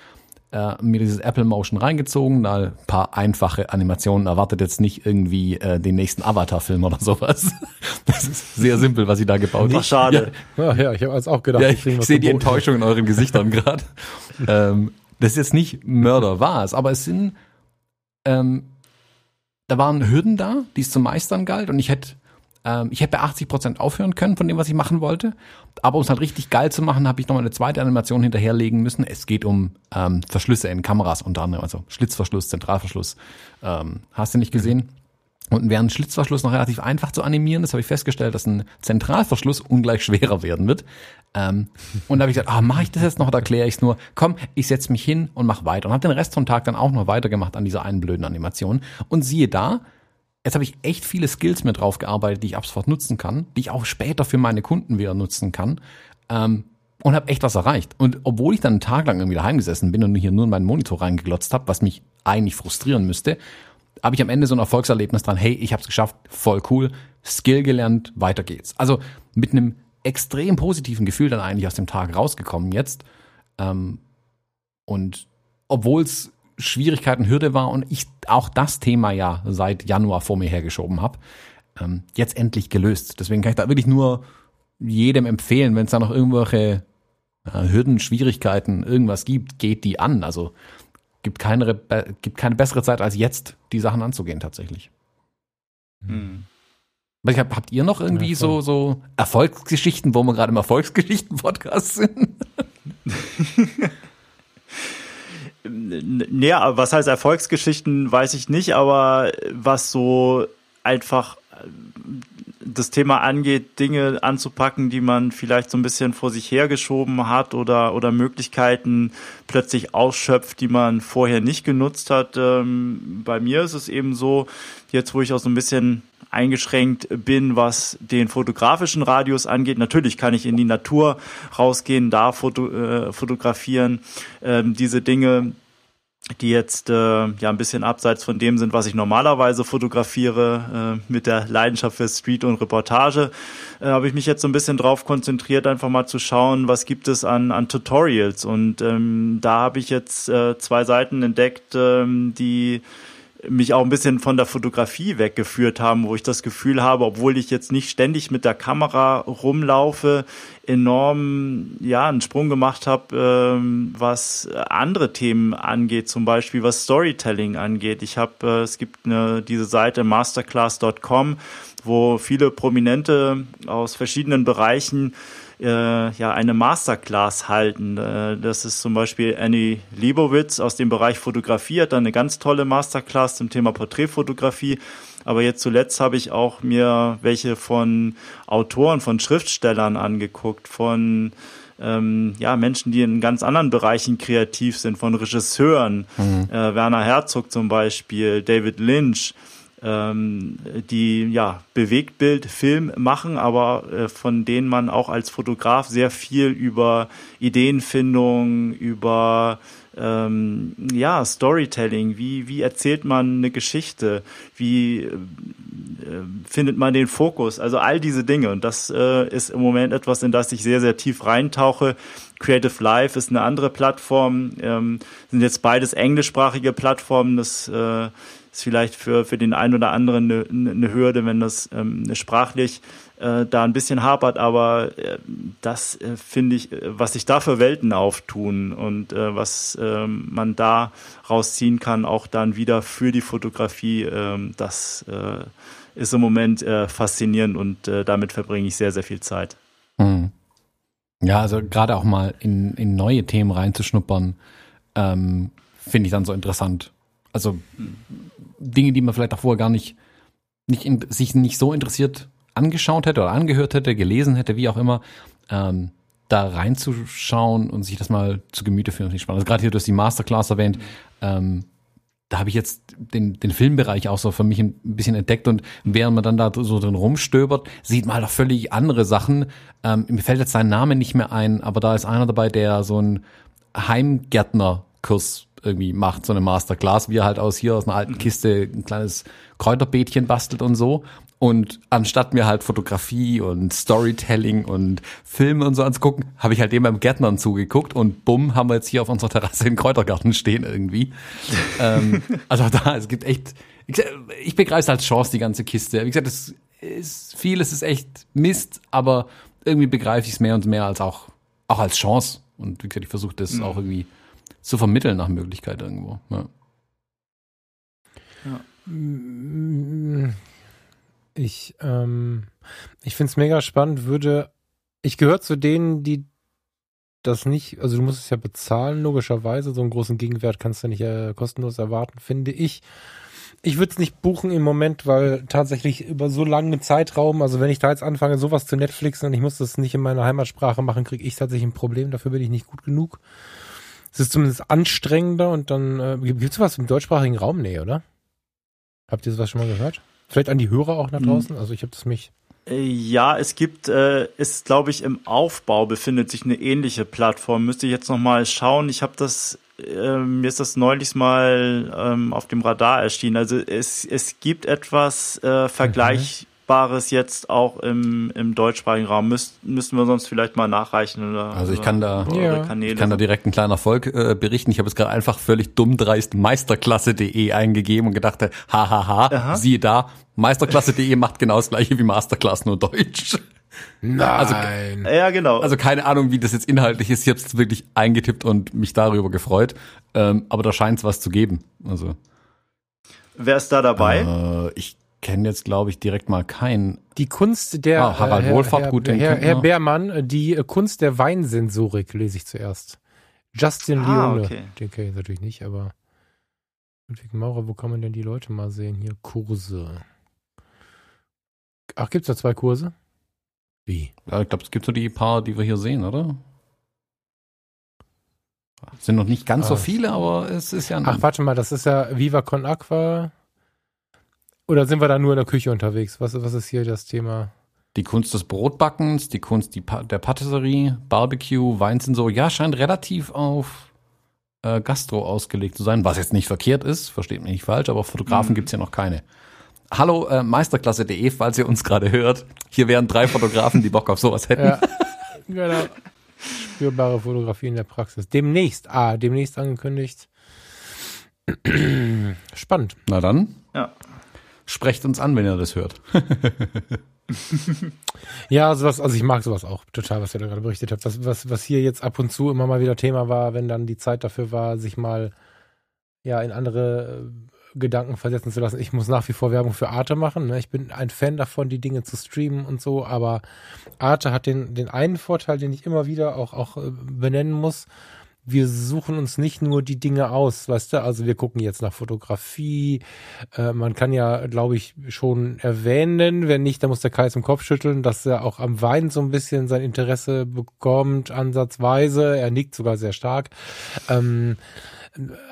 äh, mir dieses Apple Motion reingezogen, da ein paar einfache Animationen, erwartet jetzt nicht irgendwie äh, den nächsten Avatar-Film oder sowas. Das ist sehr simpel, was ich da gebaut habe. schade. Ja, ja, ich habe jetzt auch gedacht, ja, ich, ich sehe die Enttäuschung in euren Gesichtern gerade. ähm, das ist jetzt nicht Mörder war es, aber es sind ähm, da waren Hürden da, die es zu meistern galt und ich hätte ähm, ich hätte bei 80 Prozent aufhören können von dem, was ich machen wollte. Aber um es halt richtig geil zu machen, habe ich nochmal eine zweite Animation hinterherlegen müssen. Es geht um ähm, Verschlüsse in Kameras unter anderem, also Schlitzverschluss, Zentralverschluss. Ähm, hast du nicht gesehen? Und ein Schlitzverschluss noch relativ einfach zu animieren, das habe ich festgestellt, dass ein Zentralverschluss ungleich schwerer werden wird. Ähm, und da habe ich gesagt, ah, mache ich das jetzt noch oder erkläre ich es nur? Komm, ich setze mich hin und mache weiter. Und habe den Rest vom Tag dann auch noch weitergemacht an dieser einen blöden Animation. Und siehe da, Jetzt habe ich echt viele Skills mit drauf gearbeitet, die ich ab sofort nutzen kann, die ich auch später für meine Kunden wieder nutzen kann. Ähm, und habe echt was erreicht. Und obwohl ich dann einen Tag lang irgendwie daheim gesessen bin und hier nur in meinen Monitor reingeglotzt habe, was mich eigentlich frustrieren müsste, habe ich am Ende so ein Erfolgserlebnis dran, hey, ich habe es geschafft, voll cool, Skill gelernt, weiter geht's. Also mit einem extrem positiven Gefühl dann eigentlich aus dem Tag rausgekommen jetzt. Ähm, und obwohl es Schwierigkeiten, Hürde war und ich auch das Thema ja seit Januar vor mir hergeschoben habe, ähm, jetzt endlich gelöst. Deswegen kann ich da wirklich nur jedem empfehlen, wenn es da noch irgendwelche äh, Hürden, Schwierigkeiten, irgendwas gibt, geht die an. Also gibt keine, gibt keine bessere Zeit als jetzt, die Sachen anzugehen tatsächlich. Hm. Hab, habt ihr noch irgendwie ja, so, so Erfolgsgeschichten, wo wir gerade im Erfolgsgeschichten-Podcast sind? Naja, was heißt Erfolgsgeschichten, weiß ich nicht, aber was so einfach das Thema angeht, Dinge anzupacken, die man vielleicht so ein bisschen vor sich hergeschoben hat oder, oder Möglichkeiten plötzlich ausschöpft, die man vorher nicht genutzt hat. Ähm, bei mir ist es eben so, jetzt wo ich auch so ein bisschen eingeschränkt bin, was den fotografischen Radius angeht. Natürlich kann ich in die Natur rausgehen, da foto, äh, fotografieren. Ähm, diese Dinge, die jetzt äh, ja ein bisschen abseits von dem sind, was ich normalerweise fotografiere, äh, mit der Leidenschaft für Street und Reportage, äh, habe ich mich jetzt so ein bisschen drauf konzentriert, einfach mal zu schauen, was gibt es an, an Tutorials. Und ähm, da habe ich jetzt äh, zwei Seiten entdeckt, ähm, die mich auch ein bisschen von der Fotografie weggeführt haben, wo ich das Gefühl habe, obwohl ich jetzt nicht ständig mit der Kamera rumlaufe, enorm ja einen Sprung gemacht habe, ähm, was andere Themen angeht, zum Beispiel was Storytelling angeht. Ich habe, äh, es gibt eine, diese Seite masterclass.com, wo viele Prominente aus verschiedenen Bereichen äh, ja eine Masterclass halten. Äh, das ist zum Beispiel Annie Liebowitz aus dem Bereich Fotografie, hat da eine ganz tolle Masterclass zum Thema Porträtfotografie. Aber jetzt zuletzt habe ich auch mir welche von Autoren, von Schriftstellern angeguckt, von ähm, ja, Menschen, die in ganz anderen Bereichen kreativ sind, von Regisseuren, mhm. äh, Werner Herzog zum Beispiel, David Lynch, ähm, die ja Bewegtbildfilm machen, aber äh, von denen man auch als Fotograf sehr viel über Ideenfindung, über ähm, ja Storytelling, wie wie erzählt man eine Geschichte, wie äh, findet man den Fokus, also all diese Dinge und das äh, ist im Moment etwas, in das ich sehr sehr tief reintauche. Creative Life ist eine andere Plattform, ähm, sind jetzt beides englischsprachige Plattformen, das äh, ist vielleicht für, für den einen oder anderen eine, eine Hürde, wenn das ähm, sprachlich äh, da ein bisschen hapert, aber äh, das äh, finde ich, äh, was sich da für Welten auftun und äh, was ähm, man da rausziehen kann, auch dann wieder für die Fotografie, ähm, das äh, ist im Moment faszinierend und damit verbringe ich sehr, sehr viel Zeit. Hm. Ja, also gerade auch mal in, in neue Themen reinzuschnuppern, ähm, finde ich dann so interessant. Also. Dinge, die man vielleicht auch vorher gar nicht, nicht in, sich nicht so interessiert angeschaut hätte oder angehört hätte, gelesen hätte, wie auch immer, ähm, da reinzuschauen und sich das mal zu Gemüte führen, finde ich spannend. Also gerade hier, du hast die Masterclass erwähnt, ähm, da habe ich jetzt den, den Filmbereich auch so für mich ein bisschen entdeckt und während man dann da so drin rumstöbert, sieht man halt auch völlig andere Sachen. Ähm, mir fällt jetzt sein Name nicht mehr ein, aber da ist einer dabei, der so ein Heimgärtnerkurs irgendwie macht, so eine Masterclass, wie er halt aus hier aus einer alten mhm. Kiste ein kleines Kräuterbeetchen bastelt und so. Und anstatt mir halt Fotografie und Storytelling und Filme und so anzugucken, habe ich halt dem beim Gärtnern zugeguckt und bumm, haben wir jetzt hier auf unserer Terrasse den Kräutergarten stehen irgendwie. ähm, also da, es gibt echt, ich begreife es als Chance, die ganze Kiste. Wie gesagt, es ist viel, es ist echt Mist, aber irgendwie begreife ich es mehr und mehr als auch, auch als Chance. Und wie gesagt, ich versuche das mhm. auch irgendwie zu vermitteln nach Möglichkeit irgendwo. Ja. ja. Ich, ähm, ich finde es mega spannend, würde, ich gehöre zu denen, die das nicht, also du musst es ja bezahlen, logischerweise, so einen großen Gegenwert kannst du nicht äh, kostenlos erwarten, finde ich. Ich würde es nicht buchen im Moment, weil tatsächlich über so lange Zeitraum, also wenn ich da jetzt anfange, sowas zu Netflixen und ich muss das nicht in meiner Heimatsprache machen, kriege ich tatsächlich ein Problem, dafür bin ich nicht gut genug. Es ist zumindest anstrengender und dann äh, gibt es was im deutschsprachigen Raum? Nee, oder? Habt ihr sowas schon mal gehört? Vielleicht an die Hörer auch nach hm. draußen? Also ich habe das mich. Äh, ja, es gibt, äh, ist glaube ich im Aufbau befindet sich eine ähnliche Plattform. Müsste ich jetzt noch mal schauen. Ich habe das, äh, mir ist das neulich mal ähm, auf dem Radar erschienen. Also es es gibt etwas äh, Vergleich. Mhm Bares jetzt auch im, im deutschsprachigen Raum? Müsst, müssten wir sonst vielleicht mal nachreichen oder Also ich kann da ja. ich kann da direkt einen kleinen Erfolg äh, berichten. Ich habe es gerade einfach völlig dumm dreist meisterklasse.de eingegeben und gedacht, hahaha, ha, siehe da, meisterklasse.de macht genau das gleiche wie Masterclass nur Deutsch. Nein. Also, ja, genau. Also keine Ahnung, wie das jetzt inhaltlich ist. Ich habe es wirklich eingetippt und mich darüber gefreut. Ähm, aber da scheint es was zu geben. Also. Wer ist da dabei? Äh, ich kenne jetzt, glaube ich, direkt mal keinen. Die Kunst der ah, Harald äh, Wohlfahrt, Herr, gut Herr, Herr, Herr Beermann, die Kunst der Weinsensorik lese ich zuerst. Justin ah, Leone. Okay. Den kenne ich natürlich nicht, aber Ludwig Maurer, wo kann man denn die Leute mal sehen? Hier Kurse. Ach, gibt es da zwei Kurse? Wie? Ja, ich glaube, es gibt so die paar, die wir hier sehen, oder? Es sind noch nicht ganz ah. so viele, aber es ist ja. Ach, warte mal, das ist ja Viva Con Aqua. Oder sind wir da nur in der Küche unterwegs? Was, was ist hier das Thema? Die Kunst des Brotbackens, die Kunst der Patisserie, Barbecue, Wein sind so, ja, scheint relativ auf äh, Gastro ausgelegt zu sein, was jetzt nicht verkehrt ist, versteht mich nicht falsch, aber Fotografen mhm. gibt's ja noch keine. Hallo äh, Meisterklasse.de, falls ihr uns gerade hört. Hier wären drei Fotografen, die Bock auf sowas hätten. Ja, genau. Spürbare Fotografie in der Praxis. Demnächst, ah, demnächst angekündigt. Spannend. Na dann. Ja. Sprecht uns an, wenn ihr das hört. ja, sowas, also ich mag sowas auch total, was ihr da gerade berichtet habt. Was, was, was hier jetzt ab und zu immer mal wieder Thema war, wenn dann die Zeit dafür war, sich mal ja in andere äh, Gedanken versetzen zu lassen. Ich muss nach wie vor Werbung für Arte machen. Ne? Ich bin ein Fan davon, die Dinge zu streamen und so, aber Arte hat den, den einen Vorteil, den ich immer wieder auch, auch äh, benennen muss wir suchen uns nicht nur die Dinge aus, weißt du, also wir gucken jetzt nach Fotografie. Äh, man kann ja, glaube ich, schon erwähnen, wenn nicht, dann muss der Kai zum Kopf schütteln, dass er auch am Wein so ein bisschen sein Interesse bekommt, ansatzweise. Er nickt sogar sehr stark. Ähm,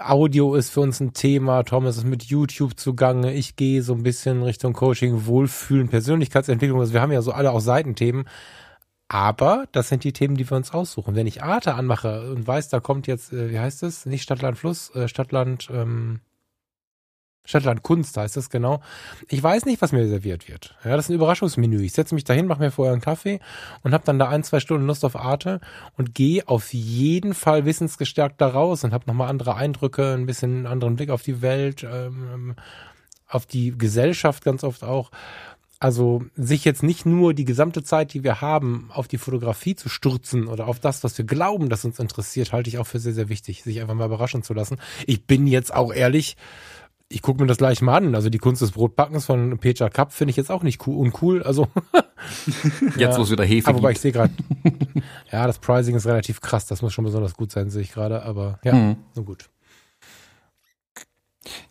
Audio ist für uns ein Thema. Thomas ist mit YouTube zugange. Ich gehe so ein bisschen Richtung Coaching, Wohlfühlen, Persönlichkeitsentwicklung. Also wir haben ja so alle auch Seitenthemen. Aber das sind die Themen, die wir uns aussuchen. Wenn ich Arte anmache und weiß, da kommt jetzt, äh, wie heißt es? Nicht Stadtland Fluss, äh, Stadtland, ähm, Stadtland Kunst heißt es genau. Ich weiß nicht, was mir serviert wird. Ja, das ist ein Überraschungsmenü. Ich setze mich dahin, mache mir vorher einen Kaffee und habe dann da ein, zwei Stunden Lust auf Arte und gehe auf jeden Fall wissensgestärkt da raus und habe nochmal andere Eindrücke, ein bisschen einen anderen Blick auf die Welt, ähm, auf die Gesellschaft ganz oft auch also sich jetzt nicht nur die gesamte Zeit, die wir haben, auf die Fotografie zu stürzen oder auf das, was wir glauben, das uns interessiert, halte ich auch für sehr, sehr wichtig, sich einfach mal überraschen zu lassen. Ich bin jetzt auch ehrlich, ich gucke mir das gleich mal an. Also die Kunst des Brotbackens von Peter Kapp finde ich jetzt auch nicht cool, uncool. Also jetzt, ja. wo es wieder Hefe aber wobei ich sehe gerade, ja, das Pricing ist relativ krass. Das muss schon besonders gut sein, sehe ich gerade. Aber ja, mhm. nur gut.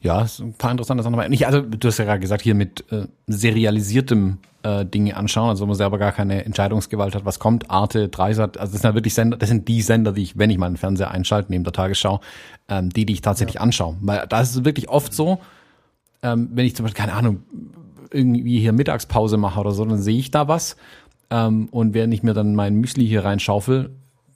Ja, ist ein paar interessante Sachen dabei. Nicht, also du hast ja gerade gesagt, hier mit äh, serialisiertem äh, Dinge anschauen, also wo man selber gar keine Entscheidungsgewalt hat, was kommt, Arte, Dreisat, also das sind ja wirklich Sender, das sind die Sender, die ich, wenn ich meinen Fernseher einschalte, neben der Tagesschau, ähm, die, die ich tatsächlich ja. anschaue. Weil da ist es wirklich oft so, ähm, wenn ich zum Beispiel, keine Ahnung, irgendwie hier Mittagspause mache oder so, dann sehe ich da was. Ähm, und während ich mir dann mein Müsli hier reinschaufel,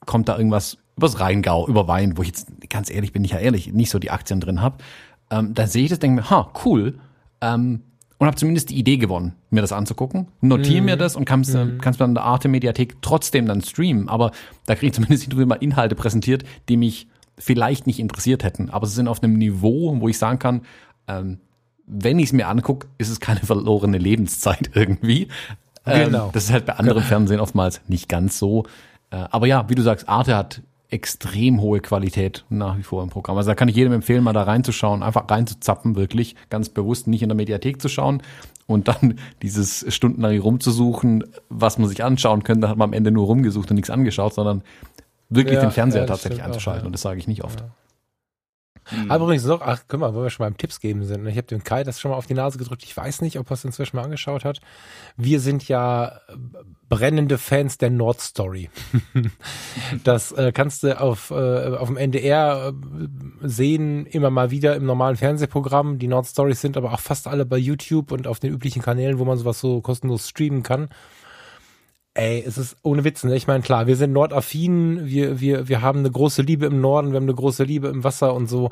kommt da irgendwas übers Rheingau, über Wein, wo ich jetzt, ganz ehrlich, bin ich ja ehrlich, nicht so die Aktien drin habe ähm, dann sehe ich das, denke mir, ha, cool. Ähm, und habe zumindest die Idee gewonnen, mir das anzugucken. Notiere mm. mir mhm. das und kann es mm. kann's dann in der Arte-Mediathek trotzdem dann streamen. Aber da kriege ich zumindest mal Inhalte präsentiert, die mich vielleicht nicht interessiert hätten. Aber sie sind auf einem Niveau, wo ich sagen kann, ähm, wenn ich es mir angucke, ist es keine verlorene Lebenszeit irgendwie. Ähm, genau. Das ist halt bei anderen genau. Fernsehen oftmals nicht ganz so. Äh, aber ja, wie du sagst, Arte hat extrem hohe Qualität nach wie vor im Programm. Also da kann ich jedem empfehlen, mal da reinzuschauen, einfach reinzuzappen, wirklich ganz bewusst nicht in der Mediathek zu schauen und dann dieses stundenlang rumzusuchen, was man sich anschauen könnte, hat man am Ende nur rumgesucht und nichts angeschaut, sondern wirklich ja, den Fernseher ja, tatsächlich einzuschalten. Auch, ja. Und das sage ich nicht oft. Mhm. Aber übrigens noch, ach, guck mal, wo wir schon beim Tipps geben sind. Ne? Ich habe dem Kai das schon mal auf die Nase gedrückt. Ich weiß nicht, ob er es inzwischen mal angeschaut hat. Wir sind ja brennende Fans der Nord Story. das äh, kannst du auf, äh, auf dem NDR äh, sehen, immer mal wieder im normalen Fernsehprogramm. Die Nord Stories sind aber auch fast alle bei YouTube und auf den üblichen Kanälen, wo man sowas so kostenlos streamen kann. Ey, es ist ohne Witz, ne? Ich meine, klar, wir sind nordaffin, wir, wir, wir haben eine große Liebe im Norden, wir haben eine große Liebe im Wasser und so.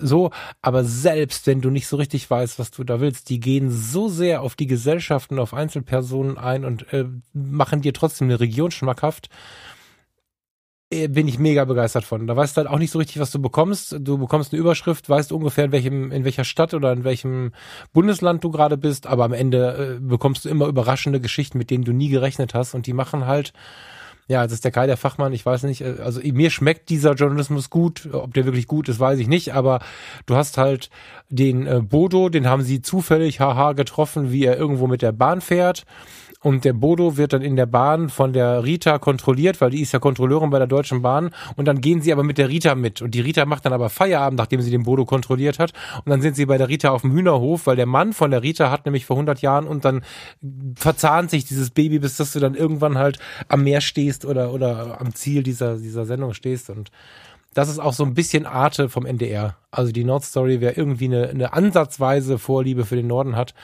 So, aber selbst wenn du nicht so richtig weißt, was du da willst, die gehen so sehr auf die Gesellschaften, auf Einzelpersonen ein und äh, machen dir trotzdem eine Region schmackhaft. Äh, bin ich mega begeistert von. Da weißt du halt auch nicht so richtig, was du bekommst. Du bekommst eine Überschrift, weißt ungefähr, in welchem, in welcher Stadt oder in welchem Bundesland du gerade bist, aber am Ende äh, bekommst du immer überraschende Geschichten, mit denen du nie gerechnet hast und die machen halt, ja, das ist der Kai, der Fachmann, ich weiß nicht, äh, also mir schmeckt dieser Journalismus gut, ob der wirklich gut ist, weiß ich nicht, aber du hast halt den äh, Bodo, den haben sie zufällig, haha, getroffen, wie er irgendwo mit der Bahn fährt und der Bodo wird dann in der Bahn von der Rita kontrolliert, weil die ist ja Kontrolleurin bei der Deutschen Bahn und dann gehen sie aber mit der Rita mit und die Rita macht dann aber Feierabend, nachdem sie den Bodo kontrolliert hat und dann sind sie bei der Rita auf dem Hühnerhof, weil der Mann von der Rita hat nämlich vor 100 Jahren und dann verzahnt sich dieses Baby, bis dass du dann irgendwann halt am Meer stehst oder oder am Ziel dieser dieser Sendung stehst und das ist auch so ein bisschen Arte vom NDR. Also die Nordstory, wer irgendwie eine, eine ansatzweise Vorliebe für den Norden hat.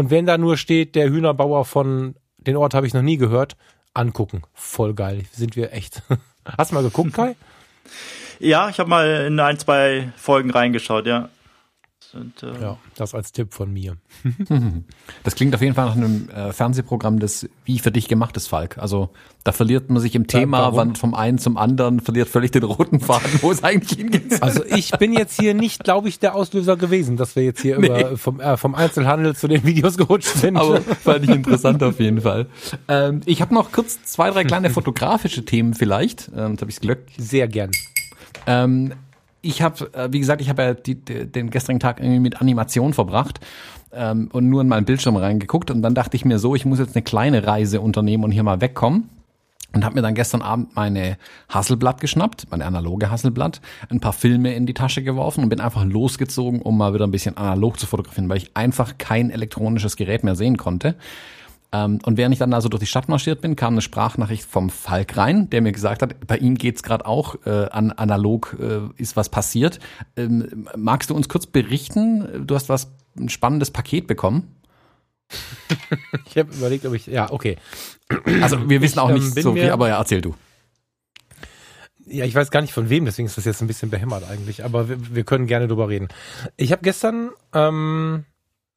Und wenn da nur steht, der Hühnerbauer von den Ort habe ich noch nie gehört, angucken. Voll geil. Sind wir echt. Hast du mal geguckt, Kai? Ja, ich habe mal in ein, zwei Folgen reingeschaut, ja. Und, äh ja, das als Tipp von mir. Das klingt auf jeden Fall nach einem äh, Fernsehprogramm, das wie für dich gemacht ist, Falk. Also da verliert man sich im Thema, wann vom einen zum anderen, verliert völlig den roten Faden, wo es eigentlich hingeht. Also ich bin jetzt hier nicht, glaube ich, der Auslöser gewesen, dass wir jetzt hier nee. über, vom, äh, vom Einzelhandel zu den Videos gerutscht sind. Aber fand ich interessant auf jeden Fall. Ähm, ich habe noch kurz zwei, drei kleine fotografische Themen vielleicht. Ähm, jetzt habe ich's Glück. Sehr gern. Ähm, ich habe, äh, wie gesagt, ich habe ja die, den gestrigen Tag irgendwie mit Animation verbracht ähm, und nur in meinen Bildschirm reingeguckt und dann dachte ich mir so, ich muss jetzt eine kleine Reise unternehmen und hier mal wegkommen und habe mir dann gestern Abend meine Hasselblatt geschnappt, meine analoge Hasselblatt, ein paar Filme in die Tasche geworfen und bin einfach losgezogen, um mal wieder ein bisschen analog zu fotografieren, weil ich einfach kein elektronisches Gerät mehr sehen konnte. Ähm, und während ich dann also durch die Stadt marschiert bin, kam eine Sprachnachricht vom Falk rein, der mir gesagt hat, bei ihm geht's gerade auch äh, an analog äh, ist was passiert. Ähm, magst du uns kurz berichten? Du hast was ein spannendes Paket bekommen. ich habe überlegt, ob ich ja okay. Also wir wissen ich, auch nicht ähm, so viel, aber ja, erzähl du. Ja, ich weiß gar nicht von wem, deswegen ist das jetzt ein bisschen behämmert eigentlich, aber wir, wir können gerne drüber reden. Ich habe gestern ähm,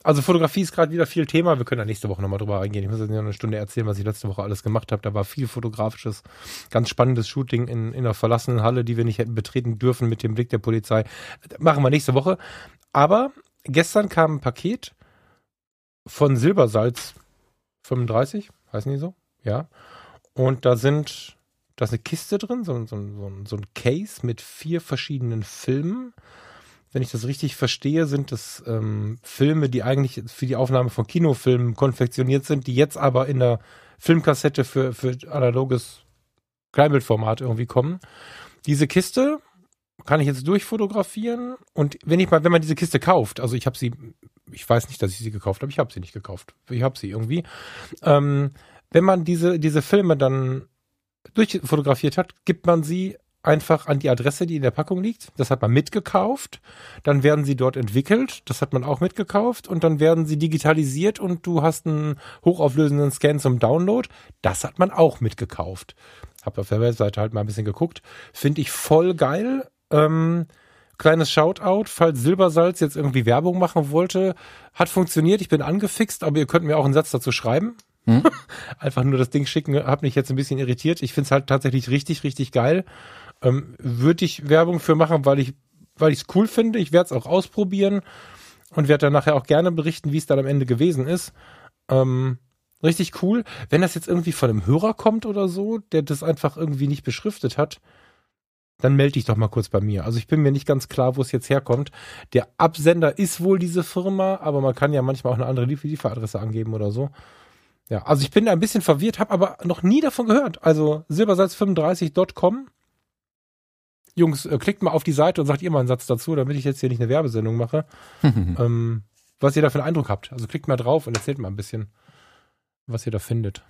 also Fotografie ist gerade wieder viel Thema. Wir können ja nächste Woche nochmal drüber eingehen. Ich muss jetzt nur eine Stunde erzählen, was ich letzte Woche alles gemacht habe. Da war viel fotografisches, ganz spannendes Shooting in, in einer verlassenen Halle, die wir nicht hätten betreten dürfen mit dem Blick der Polizei. Machen wir nächste Woche. Aber gestern kam ein Paket von Silbersalz 35, heißen die so? Ja. Und da sind, da ist eine Kiste drin, so, so, so, so ein Case mit vier verschiedenen Filmen wenn ich das richtig verstehe, sind das ähm, Filme, die eigentlich für die Aufnahme von Kinofilmen konfektioniert sind, die jetzt aber in der Filmkassette für, für analoges Kleinbildformat irgendwie kommen. Diese Kiste kann ich jetzt durchfotografieren und wenn ich mal, wenn man diese Kiste kauft, also ich habe sie, ich weiß nicht, dass ich sie gekauft habe, ich habe sie nicht gekauft, ich habe sie irgendwie. Ähm, wenn man diese diese Filme dann durchfotografiert hat, gibt man sie einfach an die Adresse, die in der Packung liegt. Das hat man mitgekauft. Dann werden sie dort entwickelt. Das hat man auch mitgekauft. Und dann werden sie digitalisiert und du hast einen hochauflösenden Scan zum Download. Das hat man auch mitgekauft. Hab auf der Webseite halt mal ein bisschen geguckt. Finde ich voll geil. Ähm, kleines Shoutout, falls Silbersalz jetzt irgendwie Werbung machen wollte. Hat funktioniert. Ich bin angefixt, aber ihr könnt mir auch einen Satz dazu schreiben. Hm? Einfach nur das Ding schicken, hat mich jetzt ein bisschen irritiert. Ich finde es halt tatsächlich richtig, richtig geil. Ähm, Würde ich Werbung für machen, weil ich weil ich es cool finde. Ich werde es auch ausprobieren und werde dann nachher auch gerne berichten, wie es dann am Ende gewesen ist. Ähm, richtig cool. Wenn das jetzt irgendwie von einem Hörer kommt oder so, der das einfach irgendwie nicht beschriftet hat, dann melde dich doch mal kurz bei mir. Also ich bin mir nicht ganz klar, wo es jetzt herkommt. Der Absender ist wohl diese Firma, aber man kann ja manchmal auch eine andere Lieferadresse angeben oder so. Ja, also ich bin ein bisschen verwirrt, habe aber noch nie davon gehört. Also silbersalz35.com Jungs, äh, klickt mal auf die Seite und sagt ihr mal einen Satz dazu, damit ich jetzt hier nicht eine Werbesendung mache. ähm, was ihr da für einen Eindruck habt. Also klickt mal drauf und erzählt mal ein bisschen, was ihr da findet.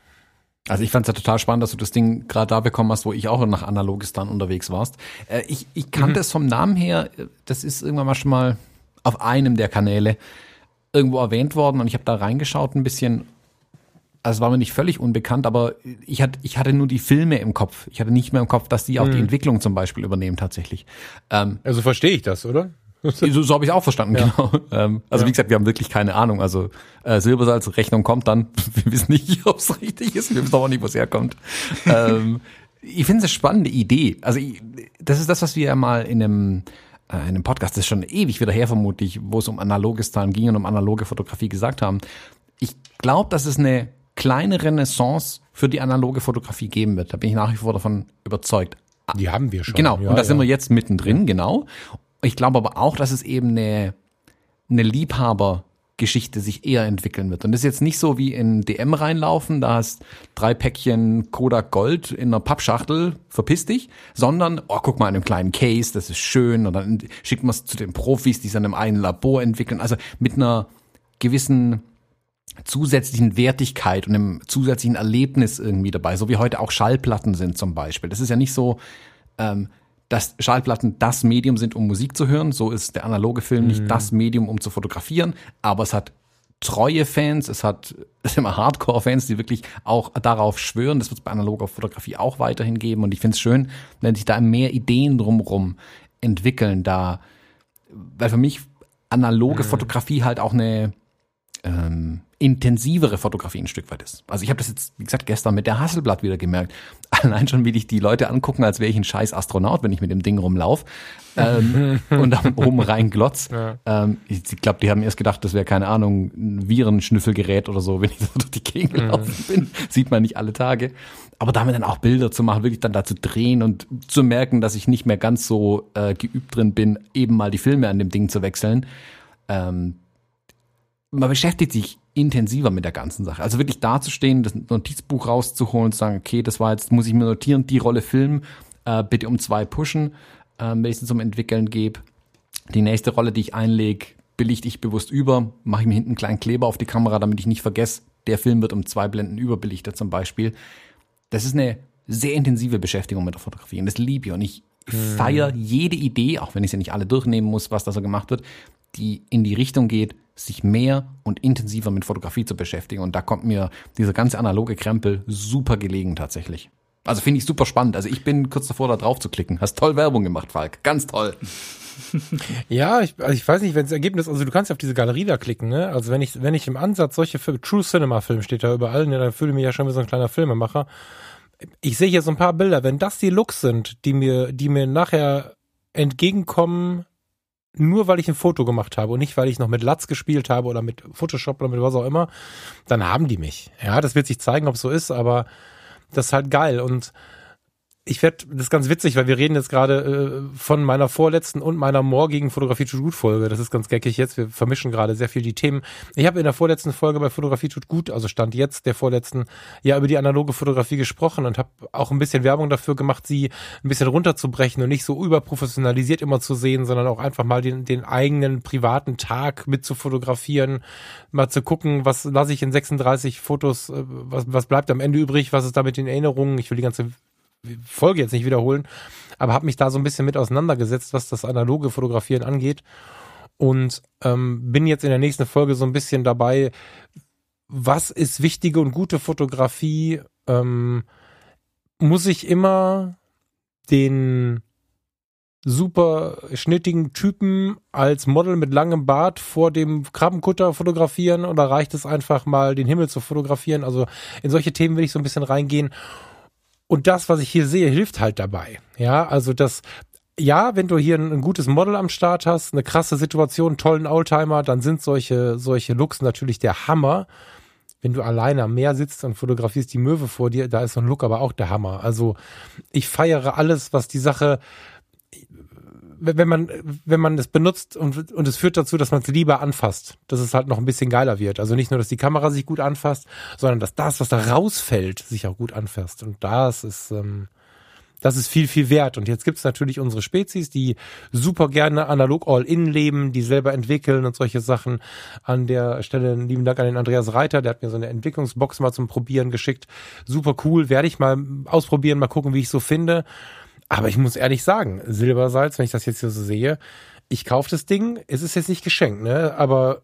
Also ich fand es ja total spannend, dass du das Ding gerade da bekommen hast, wo ich auch nach Analogistan unterwegs warst. Äh, ich, ich kannte mhm. es vom Namen her, das ist irgendwann mal schon mal auf einem der Kanäle irgendwo erwähnt worden und ich habe da reingeschaut ein bisschen also es war mir nicht völlig unbekannt, aber ich hatte, ich hatte nur die Filme im Kopf. Ich hatte nicht mehr im Kopf, dass die auch hm. die Entwicklung zum Beispiel übernehmen tatsächlich. Ähm, also verstehe ich das, oder? so so habe ich auch verstanden, ja. genau. Ähm, also ja. wie gesagt, wir haben wirklich keine Ahnung. Also äh, Silbersalz, Rechnung kommt dann. Wir wissen nicht, ob es richtig ist. Wir wissen auch nicht, wo es herkommt. ähm, ich finde es eine spannende Idee. Also ich, das ist das, was wir ja mal in einem äh, in einem Podcast, das ist schon ewig wieder her vermutlich, wo es um analoges Time ging und um analoge Fotografie gesagt haben. Ich glaube, dass es eine kleine Renaissance für die analoge Fotografie geben wird. Da bin ich nach wie vor davon überzeugt. Die haben wir schon. Genau, ja, und da ja. sind wir jetzt mittendrin, genau. Ich glaube aber auch, dass es eben eine, eine Liebhaber Geschichte sich eher entwickeln wird. Und das ist jetzt nicht so wie in DM reinlaufen, da hast drei Päckchen Kodak Gold in einer Pappschachtel, verpiss dich, sondern, oh, guck mal in einem kleinen Case, das ist schön, und dann schickt man es zu den Profis, die es in einem einen Labor entwickeln. Also mit einer gewissen zusätzlichen Wertigkeit und einem zusätzlichen Erlebnis irgendwie dabei, so wie heute auch Schallplatten sind zum Beispiel. Das ist ja nicht so, ähm, dass Schallplatten das Medium sind, um Musik zu hören. So ist der analoge Film mhm. nicht das Medium, um zu fotografieren, aber es hat treue Fans, es hat es immer Hardcore-Fans, die wirklich auch darauf schwören. Das wird es bei analoger Fotografie auch weiterhin geben. Und ich finde es schön, wenn sich da mehr Ideen drumherum entwickeln, da, weil für mich analoge mhm. Fotografie halt auch eine ähm, intensivere Fotografie ein Stück weit ist. Also ich habe das jetzt, wie gesagt, gestern mit der Hasselblatt wieder gemerkt. Allein schon, wie dich die Leute angucken, als wäre ich ein scheiß Astronaut, wenn ich mit dem Ding rumlauf ähm, und dann oben rein glotz. Ja. Ähm, ich glaube, die haben erst gedacht, das wäre, keine Ahnung, ein Virenschnüffelgerät oder so, wenn ich so durch die Gegend gelaufen mhm. bin. Sieht man nicht alle Tage. Aber damit dann auch Bilder zu machen, wirklich dann da zu drehen und zu merken, dass ich nicht mehr ganz so äh, geübt drin bin, eben mal die Filme an dem Ding zu wechseln. Ähm, man beschäftigt sich intensiver mit der ganzen Sache. Also wirklich dazustehen, das Notizbuch rauszuholen und zu sagen, okay, das war jetzt, muss ich mir notieren, die Rolle Film, äh, bitte um zwei pushen, äh, wenn ich es zum Entwickeln gebe. Die nächste Rolle, die ich einlege, belichte ich bewusst über, mache ich mir hinten einen kleinen Kleber auf die Kamera, damit ich nicht vergesse, der Film wird um zwei Blenden überbelichtet zum Beispiel. Das ist eine sehr intensive Beschäftigung mit der Fotografie und das liebe ich und ich hm. jede Idee, auch wenn ich sie nicht alle durchnehmen muss, was da so gemacht wird, die in die Richtung geht, sich mehr und intensiver mit Fotografie zu beschäftigen. Und da kommt mir dieser ganze analoge Krempel super gelegen tatsächlich. Also finde ich super spannend. Also ich bin kurz davor, da drauf zu klicken. Hast toll Werbung gemacht, Falk. Ganz toll. ja, ich, also ich weiß nicht, wenn das Ergebnis, also du kannst auf diese Galerie da klicken, ne? Also wenn ich, wenn ich im Ansatz solche True Cinema Film steht da überall, ne, dann fühle ich mich ja schon wie so ein kleiner Filmemacher. Ich sehe hier so ein paar Bilder. Wenn das die Looks sind, die mir, die mir nachher entgegenkommen, nur weil ich ein Foto gemacht habe und nicht, weil ich noch mit Latz gespielt habe oder mit Photoshop oder mit was auch immer, dann haben die mich. Ja, das wird sich zeigen, ob es so ist, aber das ist halt geil. Und ich werde, das ist ganz witzig, weil wir reden jetzt gerade äh, von meiner vorletzten und meiner morgigen Fotografie tut gut Folge. Das ist ganz geckig jetzt. Wir vermischen gerade sehr viel die Themen. Ich habe in der vorletzten Folge bei Fotografie tut gut, also stand jetzt der vorletzten, ja über die analoge Fotografie gesprochen und habe auch ein bisschen Werbung dafür gemacht, sie ein bisschen runterzubrechen und nicht so überprofessionalisiert immer zu sehen, sondern auch einfach mal den, den eigenen privaten Tag mit zu fotografieren, mal zu gucken, was lasse ich in 36 Fotos, äh, was, was bleibt am Ende übrig, was ist da mit den Erinnerungen. Ich will die ganze Folge jetzt nicht wiederholen, aber habe mich da so ein bisschen mit auseinandergesetzt, was das analoge Fotografieren angeht. Und ähm, bin jetzt in der nächsten Folge so ein bisschen dabei, was ist wichtige und gute Fotografie? Ähm, muss ich immer den super schnittigen Typen als Model mit langem Bart vor dem Krabbenkutter fotografieren oder reicht es einfach mal, den Himmel zu fotografieren? Also in solche Themen will ich so ein bisschen reingehen. Und das, was ich hier sehe, hilft halt dabei. Ja, also das, ja, wenn du hier ein, ein, gutes Model am Start hast, eine krasse Situation, tollen Oldtimer, dann sind solche, solche Looks natürlich der Hammer. Wenn du alleine am Meer sitzt und fotografierst die Möwe vor dir, da ist so ein Look aber auch der Hammer. Also ich feiere alles, was die Sache wenn man, wenn man es benutzt und, und es führt dazu, dass man es lieber anfasst, dass es halt noch ein bisschen geiler wird. Also nicht nur, dass die Kamera sich gut anfasst, sondern dass das, was da rausfällt, sich auch gut anfasst. Und das ist, ähm, das ist viel, viel wert. Und jetzt gibt's natürlich unsere Spezies, die super gerne analog all-in leben, die selber entwickeln und solche Sachen. An der Stelle einen lieben Dank an den Andreas Reiter, der hat mir so eine Entwicklungsbox mal zum Probieren geschickt. Super cool, werde ich mal ausprobieren, mal gucken, wie ich so finde. Aber ich muss ehrlich sagen, Silbersalz, wenn ich das jetzt hier so sehe, ich kaufe das Ding, es ist jetzt nicht geschenkt, ne? Aber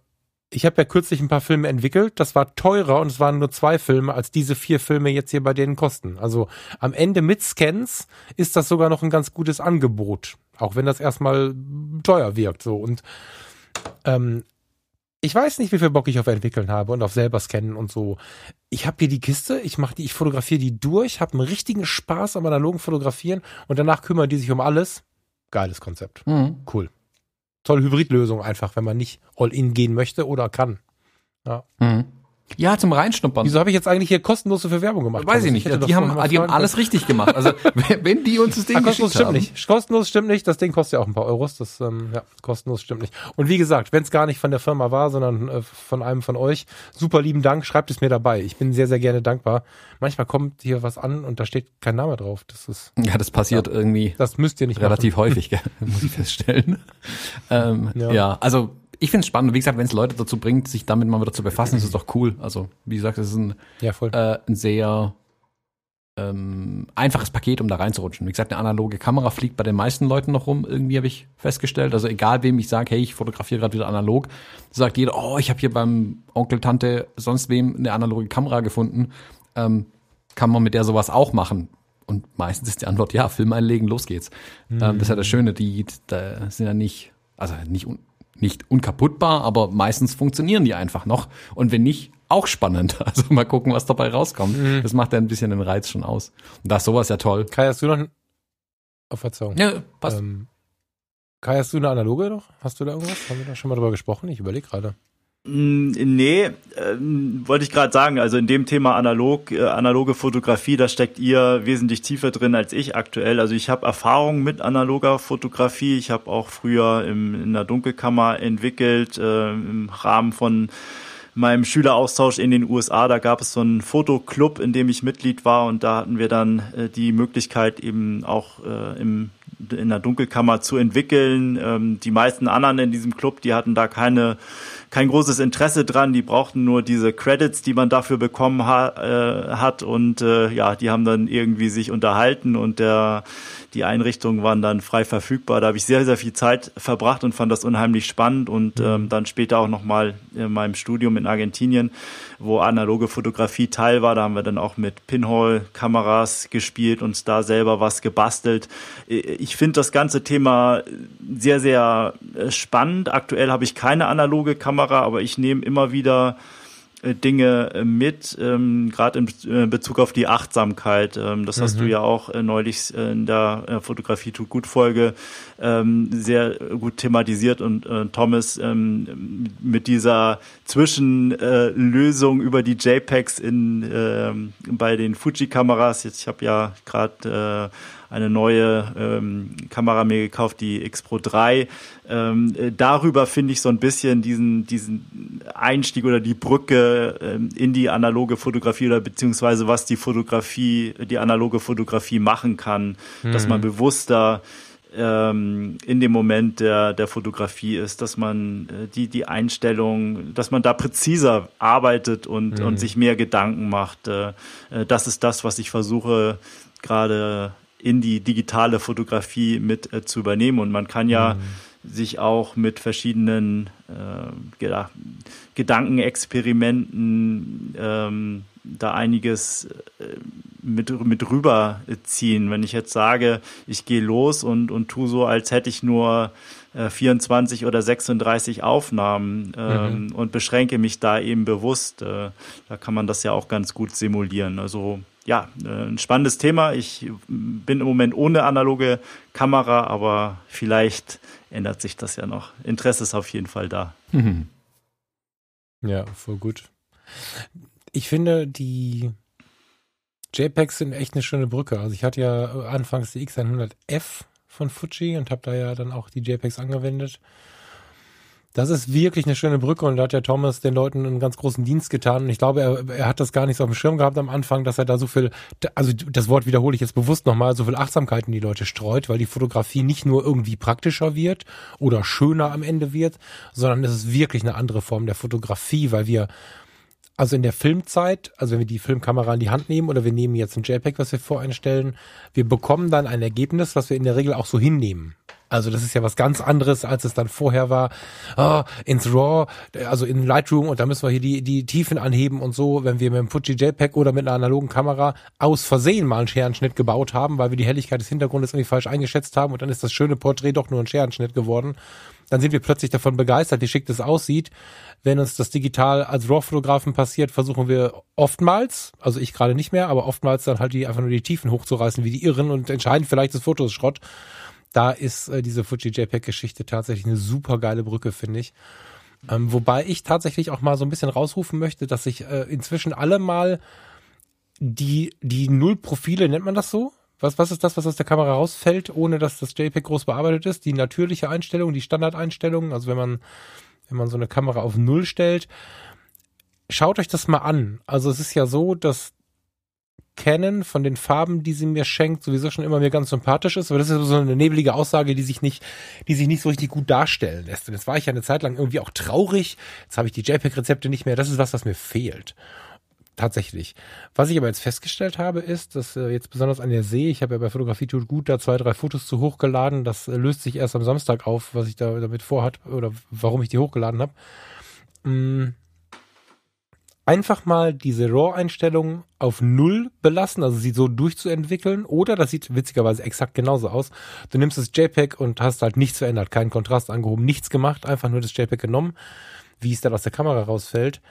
ich habe ja kürzlich ein paar Filme entwickelt, das war teurer und es waren nur zwei Filme, als diese vier Filme jetzt hier bei denen kosten. Also am Ende mit Scans ist das sogar noch ein ganz gutes Angebot, auch wenn das erstmal teuer wirkt. So und ähm, ich weiß nicht, wie viel Bock ich auf entwickeln habe und auf selber scannen und so. Ich habe hier die Kiste, ich mache die, ich fotografiere die durch, habe einen richtigen Spaß am analogen Fotografieren und danach kümmern die sich um alles. Geiles Konzept. Mhm. Cool. Tolle Hybridlösung einfach, wenn man nicht all in gehen möchte oder kann. Ja. Mhm. Ja, zum Reinschnuppern. Wieso habe ich jetzt eigentlich hier kostenlos für Werbung gemacht? Weiß ich nicht. hätte die haben, die haben alles richtig gemacht. Also wenn die uns das Ding Ah, kostenlos stimmt haben. nicht. Kostenlos stimmt nicht. Das Ding kostet ja auch ein paar Euros. Das ähm, ja, kostenlos stimmt nicht. Und wie gesagt, wenn es gar nicht von der Firma war, sondern äh, von einem von euch, super lieben Dank. Schreibt es mir dabei. Ich bin sehr sehr gerne dankbar. Manchmal kommt hier was an und da steht kein Name drauf. Das ist, Ja, das passiert irgendwie das müsst ihr nicht relativ häufig, gell? muss ich feststellen. ähm, ja. Ja. also ich finde es spannend. Wie gesagt, wenn es Leute dazu bringt, sich damit mal wieder zu befassen, ist es doch cool. Also wie gesagt, es ist ein. Ja äh, ein sehr ähm, einfaches Paket, um da reinzurutschen. Wie gesagt, eine analoge Kamera fliegt bei den meisten Leuten noch rum, irgendwie habe ich festgestellt. Also egal wem ich sage, hey, ich fotografiere gerade wieder analog, sagt jeder, oh, ich habe hier beim Onkel, Tante, sonst wem eine analoge Kamera gefunden. Ähm, kann man mit der sowas auch machen? Und meistens ist die Antwort, ja, Film einlegen, los geht's. Ähm, das ist ja das Schöne, die da sind ja nicht, also nicht, un, nicht unkaputtbar, aber meistens funktionieren die einfach noch. Und wenn nicht, auch spannend. Also mal gucken, was dabei rauskommt. Das macht ja ein bisschen den Reiz schon aus. Und da ist sowas ja toll. Kai, hast du noch Oh, Verzeihung. Ja, passt. Ähm, Kai, hast du eine analoge noch? Hast du da irgendwas? Haben wir da schon mal drüber gesprochen? Ich überlege gerade. Mm, Nee, ähm, wollte ich gerade sagen, also in dem Thema analog, äh, analoge Fotografie, da steckt ihr wesentlich tiefer drin als ich aktuell. Also ich habe Erfahrung mit analoger Fotografie. Ich habe auch früher im, in der Dunkelkammer entwickelt, äh, im Rahmen von meinem Schüleraustausch in den USA, da gab es so einen Fotoclub, in dem ich Mitglied war und da hatten wir dann äh, die Möglichkeit eben auch äh, im, in der Dunkelkammer zu entwickeln. Ähm, die meisten anderen in diesem Club, die hatten da keine kein großes Interesse dran, die brauchten nur diese Credits, die man dafür bekommen ha äh, hat. Und äh, ja, die haben dann irgendwie sich unterhalten. Und der die Einrichtungen waren dann frei verfügbar. Da habe ich sehr, sehr viel Zeit verbracht und fand das unheimlich spannend. Und ähm, dann später auch nochmal in meinem Studium in Argentinien, wo analoge Fotografie Teil war. Da haben wir dann auch mit Pinhole-Kameras gespielt und da selber was gebastelt. Ich finde das ganze Thema sehr, sehr äh, spannend. Aktuell habe ich keine analoge Kamera, aber ich nehme immer wieder Dinge äh, mit, ähm, gerade in äh, Bezug auf die Achtsamkeit. Ähm, das hast du ja auch äh, neulich äh, in der äh, Fotografie tut gut Folge ähm, sehr gut thematisiert und äh, Thomas ähm, mit dieser Zwischenlösung über die JPEGs in ähm, bei den Fuji-Kameras. Jetzt ich habe ja gerade äh, eine neue ähm, Kamera mir gekauft, die X Pro 3. Ähm, äh, darüber finde ich so ein bisschen diesen, diesen Einstieg oder die Brücke ähm, in die analoge Fotografie oder beziehungsweise was die Fotografie, die analoge Fotografie machen kann, dass man bewusster ähm, in dem Moment der, der Fotografie ist, dass man äh, die, die Einstellung, dass man da präziser arbeitet und, und sich mehr Gedanken macht. Äh, das ist das, was ich versuche gerade in die digitale Fotografie mit äh, zu übernehmen. Und man kann ja sich auch mit verschiedenen äh, Gedankenexperimenten ähm, da einiges äh, mit, mit rüberziehen. Wenn ich jetzt sage, ich gehe los und, und tu so, als hätte ich nur äh, 24 oder 36 Aufnahmen ähm, und beschränke mich da eben bewusst, äh, da kann man das ja auch ganz gut simulieren. Also ja, äh, ein spannendes Thema. Ich bin im Moment ohne analoge Kamera, aber vielleicht ändert sich das ja noch. Interesse ist auf jeden Fall da. Ja, voll gut. Ich finde, die JPEGs sind echt eine schöne Brücke. Also ich hatte ja anfangs die X100F von Fuji und habe da ja dann auch die JPEGs angewendet. Das ist wirklich eine schöne Brücke und da hat ja Thomas den Leuten einen ganz großen Dienst getan. Und ich glaube, er, er hat das gar nicht so auf dem Schirm gehabt am Anfang, dass er da so viel, also das Wort wiederhole ich jetzt bewusst nochmal, so viel Achtsamkeit in die Leute streut, weil die Fotografie nicht nur irgendwie praktischer wird oder schöner am Ende wird, sondern es ist wirklich eine andere Form der Fotografie, weil wir also in der Filmzeit, also wenn wir die Filmkamera in die Hand nehmen oder wir nehmen jetzt ein JPEG, was wir voreinstellen, wir bekommen dann ein Ergebnis, was wir in der Regel auch so hinnehmen. Also das ist ja was ganz anderes, als es dann vorher war, ah, ins RAW, also in Lightroom und da müssen wir hier die, die Tiefen anheben und so, wenn wir mit dem Fuji JPEG oder mit einer analogen Kamera aus Versehen mal einen Scherenschnitt gebaut haben, weil wir die Helligkeit des Hintergrundes irgendwie falsch eingeschätzt haben und dann ist das schöne Porträt doch nur ein Scherenschnitt geworden, dann sind wir plötzlich davon begeistert, wie schick das aussieht. Wenn uns das digital als RAW-Fotografen passiert, versuchen wir oftmals, also ich gerade nicht mehr, aber oftmals dann halt die einfach nur die Tiefen hochzureißen wie die Irren und entscheiden vielleicht das Foto ist Schrott. Da ist äh, diese Fuji JPEG-Geschichte tatsächlich eine super geile Brücke, finde ich. Ähm, wobei ich tatsächlich auch mal so ein bisschen rausrufen möchte, dass ich äh, inzwischen alle mal die, die Nullprofile, nennt man das so? Was, was ist das, was aus der Kamera rausfällt, ohne dass das JPEG groß bearbeitet ist? Die natürliche Einstellung, die Standardeinstellung, also wenn man, wenn man so eine Kamera auf Null stellt. Schaut euch das mal an. Also es ist ja so, dass Canon von den Farben, die sie mir schenkt, sowieso schon immer mir ganz sympathisch ist. Aber das ist so eine nebelige Aussage, die sich nicht, die sich nicht so richtig gut darstellen lässt. Und jetzt war ich ja eine Zeit lang irgendwie auch traurig. Jetzt habe ich die JPEG-Rezepte nicht mehr. Das ist was, was mir fehlt tatsächlich. Was ich aber jetzt festgestellt habe, ist, dass äh, jetzt besonders an der See, ich habe ja bei Fotografie tut gut da zwei, drei Fotos zu hochgeladen. Das äh, löst sich erst am Samstag auf, was ich da damit vorhat oder warum ich die hochgeladen habe. Mm. Einfach mal diese RAW-Einstellung auf Null belassen, also sie so durchzuentwickeln. Oder, das sieht witzigerweise exakt genauso aus, du nimmst das JPEG und hast halt nichts verändert, keinen Kontrast angehoben, nichts gemacht, einfach nur das JPEG genommen, wie es dann aus der Kamera rausfällt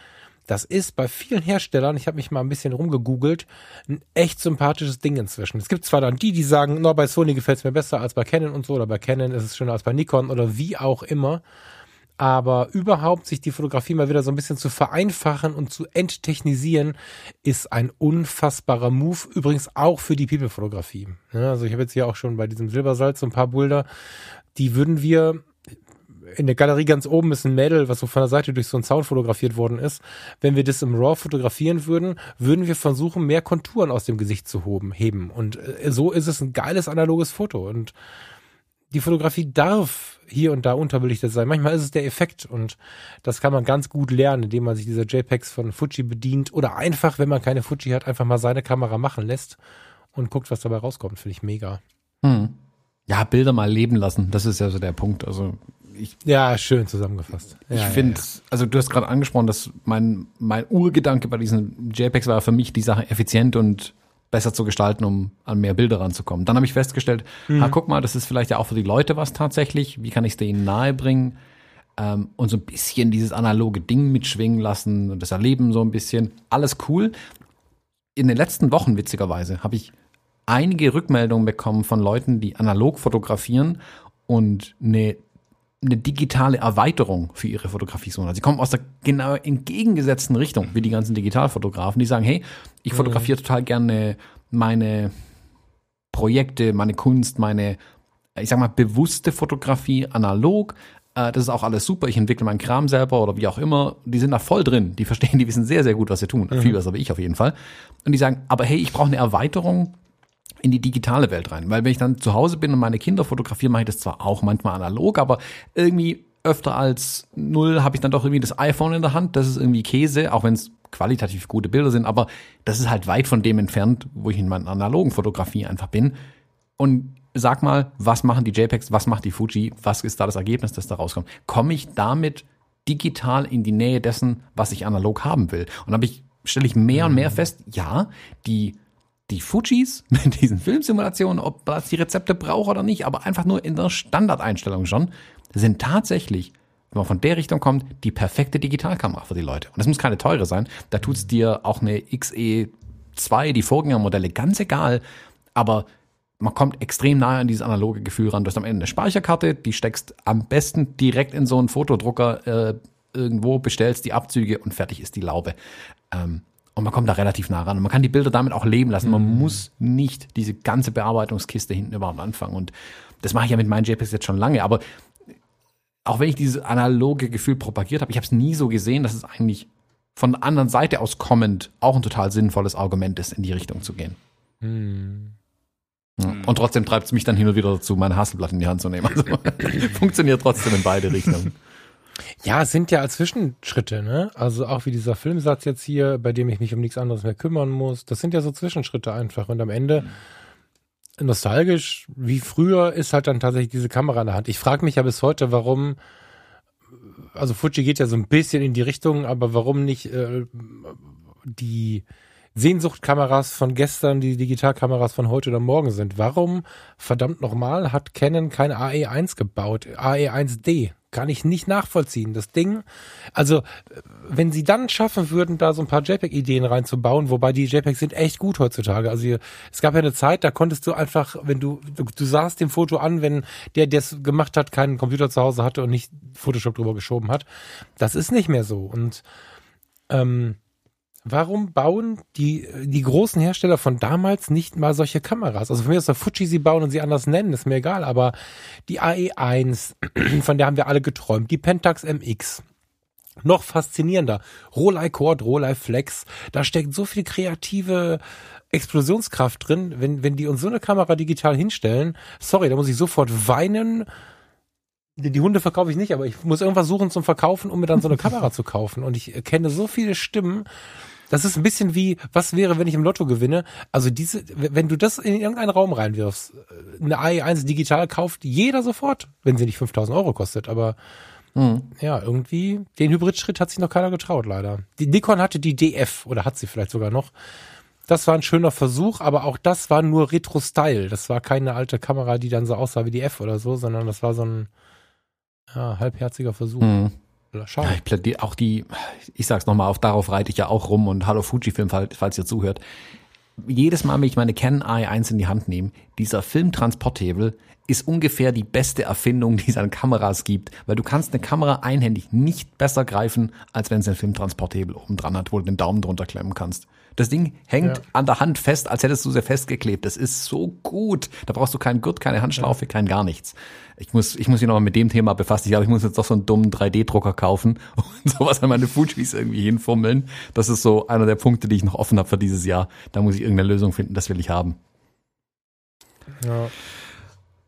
das ist bei vielen Herstellern, ich habe mich mal ein bisschen rumgegoogelt, ein echt sympathisches Ding inzwischen. Es gibt zwar dann die, die sagen, no, bei Sony gefällt es mir besser als bei Canon und so, oder bei Canon ist es schöner als bei Nikon oder wie auch immer. Aber überhaupt sich die Fotografie mal wieder so ein bisschen zu vereinfachen und zu enttechnisieren, ist ein unfassbarer Move. Übrigens auch für die People-Fotografie. Ja, also ich habe jetzt hier auch schon bei diesem Silbersalz so ein paar Bilder, die würden wir in der Galerie ganz oben ist ein Mädel, was so von der Seite durch so einen Sound fotografiert worden ist. Wenn wir das im RAW fotografieren würden, würden wir versuchen, mehr Konturen aus dem Gesicht zu heben. Und äh, so ist es ein geiles analoges Foto. Und die Fotografie darf hier und da unterbelichtet sein. Manchmal ist es der Effekt und das kann man ganz gut lernen, indem man sich dieser JPEGs von Fuji bedient oder einfach, wenn man keine Fuji hat, einfach mal seine Kamera machen lässt und guckt, was dabei rauskommt. Finde ich mega. Hm. Ja, Bilder mal leben lassen. Das ist ja so der Punkt. Also ich, ja, schön zusammengefasst. Ja, ich ja, finde, ja. also du hast gerade angesprochen, dass mein, mein Urgedanke bei diesen JPEGs war für mich, die Sache effizient und besser zu gestalten, um an mehr Bilder ranzukommen. Dann habe ich festgestellt, mhm. ah, guck mal, das ist vielleicht ja auch für die Leute was tatsächlich. Wie kann ich es denen nahebringen? Ähm, und so ein bisschen dieses analoge Ding mitschwingen lassen und das Erleben so ein bisschen. Alles cool. In den letzten Wochen, witzigerweise, habe ich einige Rückmeldungen bekommen von Leuten, die analog fotografieren und eine eine digitale Erweiterung für ihre Fotografie suchen. Also sie kommen aus der genau entgegengesetzten Richtung wie die ganzen Digitalfotografen, die sagen, hey, ich fotografiere mhm. total gerne meine Projekte, meine Kunst, meine, ich sag mal, bewusste Fotografie analog. Äh, das ist auch alles super. Ich entwickle meinen Kram selber oder wie auch immer. Die sind da voll drin. Die verstehen, die wissen sehr, sehr gut, was sie tun. Mhm. Viel besser wie ich auf jeden Fall. Und die sagen, aber hey, ich brauche eine Erweiterung in die digitale Welt rein. Weil wenn ich dann zu Hause bin und meine Kinder fotografiere, mache ich das zwar auch manchmal analog, aber irgendwie öfter als null habe ich dann doch irgendwie das iPhone in der Hand. Das ist irgendwie Käse, auch wenn es qualitativ gute Bilder sind, aber das ist halt weit von dem entfernt, wo ich in meiner analogen Fotografie einfach bin. Und sag mal, was machen die JPEGs, was macht die Fuji, was ist da das Ergebnis, das da rauskommt? Komme ich damit digital in die Nähe dessen, was ich analog haben will? Und dann ich stelle ich mehr und mehr fest, ja, die die Fujis mit diesen Filmsimulationen, ob das die Rezepte braucht oder nicht, aber einfach nur in der Standardeinstellung schon, sind tatsächlich, wenn man von der Richtung kommt, die perfekte Digitalkamera für die Leute. Und das muss keine teure sein. Da tut's dir auch eine XE2, die Vorgängermodelle, ganz egal. Aber man kommt extrem nahe an dieses analoge Gefühl ran. Du hast am Ende eine Speicherkarte, die steckst am besten direkt in so einen Fotodrucker äh, irgendwo, bestellst die Abzüge und fertig ist die Laube. Ähm, und man kommt da relativ nah ran. Und man kann die Bilder damit auch leben lassen. Man mhm. muss nicht diese ganze Bearbeitungskiste hinten überhaupt anfangen. Und das mache ich ja mit meinen JPEGs jetzt schon lange. Aber auch wenn ich dieses analoge Gefühl propagiert habe, ich habe es nie so gesehen, dass es eigentlich von der anderen Seite aus kommend auch ein total sinnvolles Argument ist, in die Richtung zu gehen. Mhm. Ja. Und trotzdem treibt es mich dann hin und wieder dazu, meine Hasselblatt in die Hand zu nehmen. Also funktioniert trotzdem in beide Richtungen. Ja, es sind ja Zwischenschritte, ne? Also auch wie dieser Filmsatz jetzt hier, bei dem ich mich um nichts anderes mehr kümmern muss. Das sind ja so Zwischenschritte einfach. Und am Ende, nostalgisch, wie früher, ist halt dann tatsächlich diese Kamera in der Hand. Ich frage mich ja bis heute, warum, also Fuji geht ja so ein bisschen in die Richtung, aber warum nicht äh, die Sehnsuchtkameras von gestern, die Digitalkameras von heute oder morgen sind. Warum, verdammt nochmal, hat Canon kein AE1 gebaut? AE1D Kann ich nicht nachvollziehen. Das Ding, also wenn sie dann schaffen würden, da so ein paar JPEG-Ideen reinzubauen, wobei die JPEGs sind echt gut heutzutage. Also es gab ja eine Zeit, da konntest du einfach, wenn du, du, du sahst dem Foto an, wenn der, der es gemacht hat, keinen Computer zu Hause hatte und nicht Photoshop drüber geschoben hat. Das ist nicht mehr so. Und ähm, warum bauen die, die großen Hersteller von damals nicht mal solche Kameras? Also von mir aus der Fuji sie bauen und sie anders nennen, ist mir egal, aber die AE1, von der haben wir alle geträumt, die Pentax MX, noch faszinierender, Rolei Quad, Rolei Flex, da steckt so viel kreative Explosionskraft drin, wenn, wenn die uns so eine Kamera digital hinstellen, sorry, da muss ich sofort weinen, die Hunde verkaufe ich nicht, aber ich muss irgendwas suchen zum Verkaufen, um mir dann so eine Kamera zu kaufen. Und ich kenne so viele Stimmen, das ist ein bisschen wie, was wäre, wenn ich im Lotto gewinne? Also diese, wenn du das in irgendeinen Raum reinwirfst, äh, eine AE1 digital kauft jeder sofort, wenn sie nicht 5000 Euro kostet, aber hm. ja, irgendwie, den Hybridschritt hat sich noch keiner getraut, leider. Die Nikon hatte die DF, oder hat sie vielleicht sogar noch. Das war ein schöner Versuch, aber auch das war nur Retro-Style. Das war keine alte Kamera, die dann so aussah wie die F oder so, sondern das war so ein ja, halbherziger Versuch. Hm. Schau. Ja, ich plädiere auch die, ich sag's nochmal, auf darauf reite ich ja auch rum und Hallo Fujifilm, falls ihr zuhört. Jedes Mal, wenn ich meine Canon i1 in die Hand nehme, dieser Filmtransporthebel ist ungefähr die beste Erfindung, die es an Kameras gibt, weil du kannst eine Kamera einhändig nicht besser greifen, als wenn es einen Filmtransporthebel oben dran hat, wo du den Daumen drunter klemmen kannst. Das Ding hängt ja. an der Hand fest, als hättest du sie festgeklebt. Das ist so gut. Da brauchst du keinen Gurt, keine Handschlaufe, ja. kein gar nichts. Ich muss, ich muss mich nochmal mit dem Thema befassen. Ich glaube, ich muss jetzt doch so einen dummen 3D-Drucker kaufen und sowas an meine Fujis irgendwie hinfummeln. Das ist so einer der Punkte, die ich noch offen habe für dieses Jahr. Da muss ich irgendeine Lösung finden. Das will ich haben. Ja,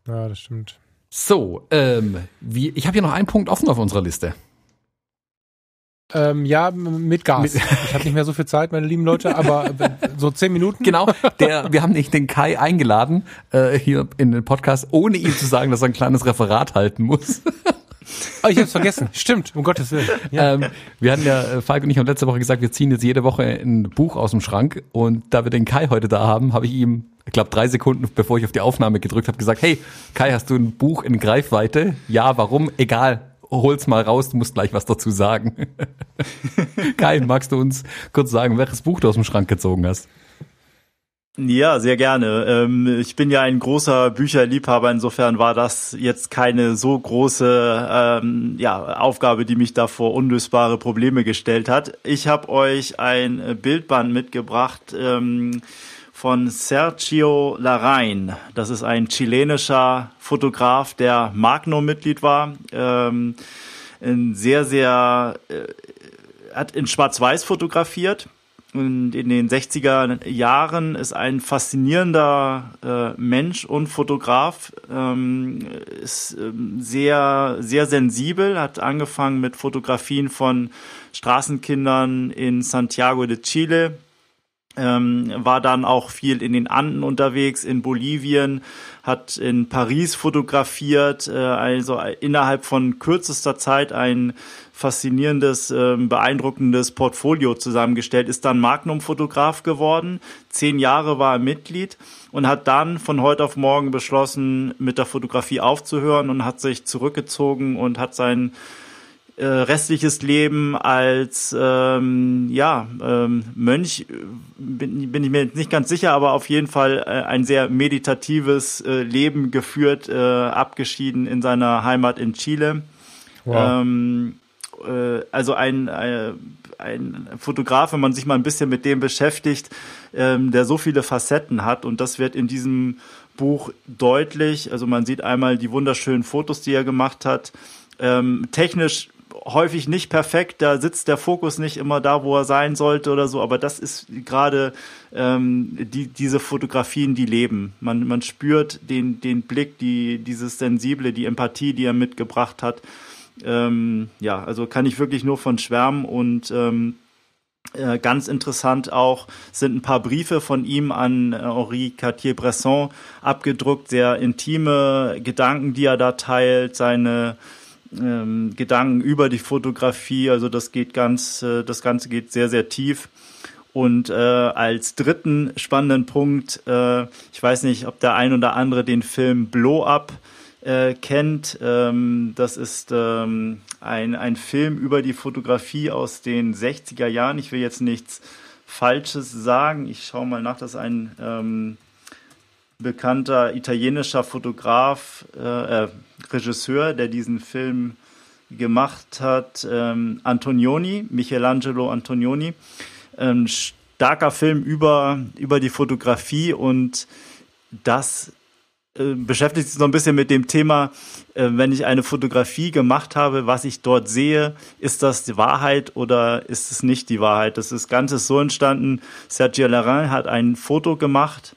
ja das stimmt. So, ähm, wie, ich habe hier noch einen Punkt offen auf unserer Liste. Ähm, ja, mit Gas. Ich habe nicht mehr so viel Zeit, meine lieben Leute, aber so zehn Minuten. Genau, der, wir haben nicht den Kai eingeladen äh, hier in den Podcast, ohne ihm zu sagen, dass er ein kleines Referat halten muss. Oh, ich hab's vergessen. Stimmt, um Gottes Willen. Ja. Ähm, wir hatten ja, äh, Falk und ich haben letzte Woche gesagt, wir ziehen jetzt jede Woche ein Buch aus dem Schrank und da wir den Kai heute da haben, habe ich ihm, ich glaube drei Sekunden bevor ich auf die Aufnahme gedrückt habe, gesagt, hey, Kai, hast du ein Buch in Greifweite? Ja, warum? Egal, hol's mal raus, du musst gleich was dazu sagen. Kai, magst du uns kurz sagen, welches Buch du aus dem Schrank gezogen hast? Ja, sehr gerne. Ähm, ich bin ja ein großer Bücherliebhaber, insofern war das jetzt keine so große ähm, ja, Aufgabe, die mich da vor unlösbare Probleme gestellt hat. Ich habe euch ein Bildband mitgebracht ähm, von Sergio Larrain. Das ist ein chilenischer Fotograf, der Magnum-Mitglied war. Ähm, ein sehr, sehr, äh, hat in Schwarz-Weiß fotografiert. Und in den 60er Jahren ist ein faszinierender äh, Mensch und Fotograf, ähm, ist ähm, sehr, sehr sensibel, hat angefangen mit Fotografien von Straßenkindern in Santiago de Chile, ähm, war dann auch viel in den Anden unterwegs, in Bolivien, hat in Paris fotografiert, äh, also innerhalb von kürzester Zeit ein faszinierendes, äh, beeindruckendes Portfolio zusammengestellt, ist dann Magnum-Fotograf geworden, zehn Jahre war er Mitglied und hat dann von heute auf morgen beschlossen, mit der Fotografie aufzuhören und hat sich zurückgezogen und hat sein äh, restliches Leben als ähm, ja ähm, Mönch bin, bin ich mir nicht ganz sicher, aber auf jeden Fall äh, ein sehr meditatives äh, Leben geführt, äh, abgeschieden in seiner Heimat in Chile. Wow. Ähm, äh, also ein, ein, äh, ein Fotograf, wenn man sich mal ein bisschen mit dem beschäftigt, ähm, der so viele Facetten hat und das wird in diesem Buch deutlich. Also man sieht einmal die wunderschönen Fotos, die er gemacht hat. Ähm, technisch häufig nicht perfekt, da sitzt der Fokus nicht immer da, wo er sein sollte oder so, aber das ist gerade ähm, die, diese Fotografien, die leben. Man, man spürt den, den Blick, die, dieses Sensible, die Empathie, die er mitgebracht hat. Ähm, ja, also kann ich wirklich nur von schwärmen und ähm, äh, ganz interessant auch sind ein paar Briefe von ihm an äh, Henri Cartier-Bresson abgedruckt, sehr intime Gedanken, die er da teilt, seine ähm, Gedanken über die Fotografie. Also das geht ganz, äh, das Ganze geht sehr, sehr tief. Und äh, als dritten spannenden Punkt, äh, ich weiß nicht, ob der ein oder andere den Film Blow Up äh, kennt. Ähm, das ist ähm, ein, ein Film über die Fotografie aus den 60er Jahren. Ich will jetzt nichts Falsches sagen. Ich schaue mal nach, dass ein ähm, bekannter italienischer Fotograf, äh, äh, Regisseur, der diesen Film gemacht hat, ähm, Antonioni, Michelangelo Antonioni. Ein starker Film über, über die Fotografie und das äh, beschäftigt sich so ein bisschen mit dem Thema, äh, wenn ich eine Fotografie gemacht habe, was ich dort sehe, ist das die Wahrheit oder ist es nicht die Wahrheit? Das ist Ganze so entstanden. Sergio Larin hat ein Foto gemacht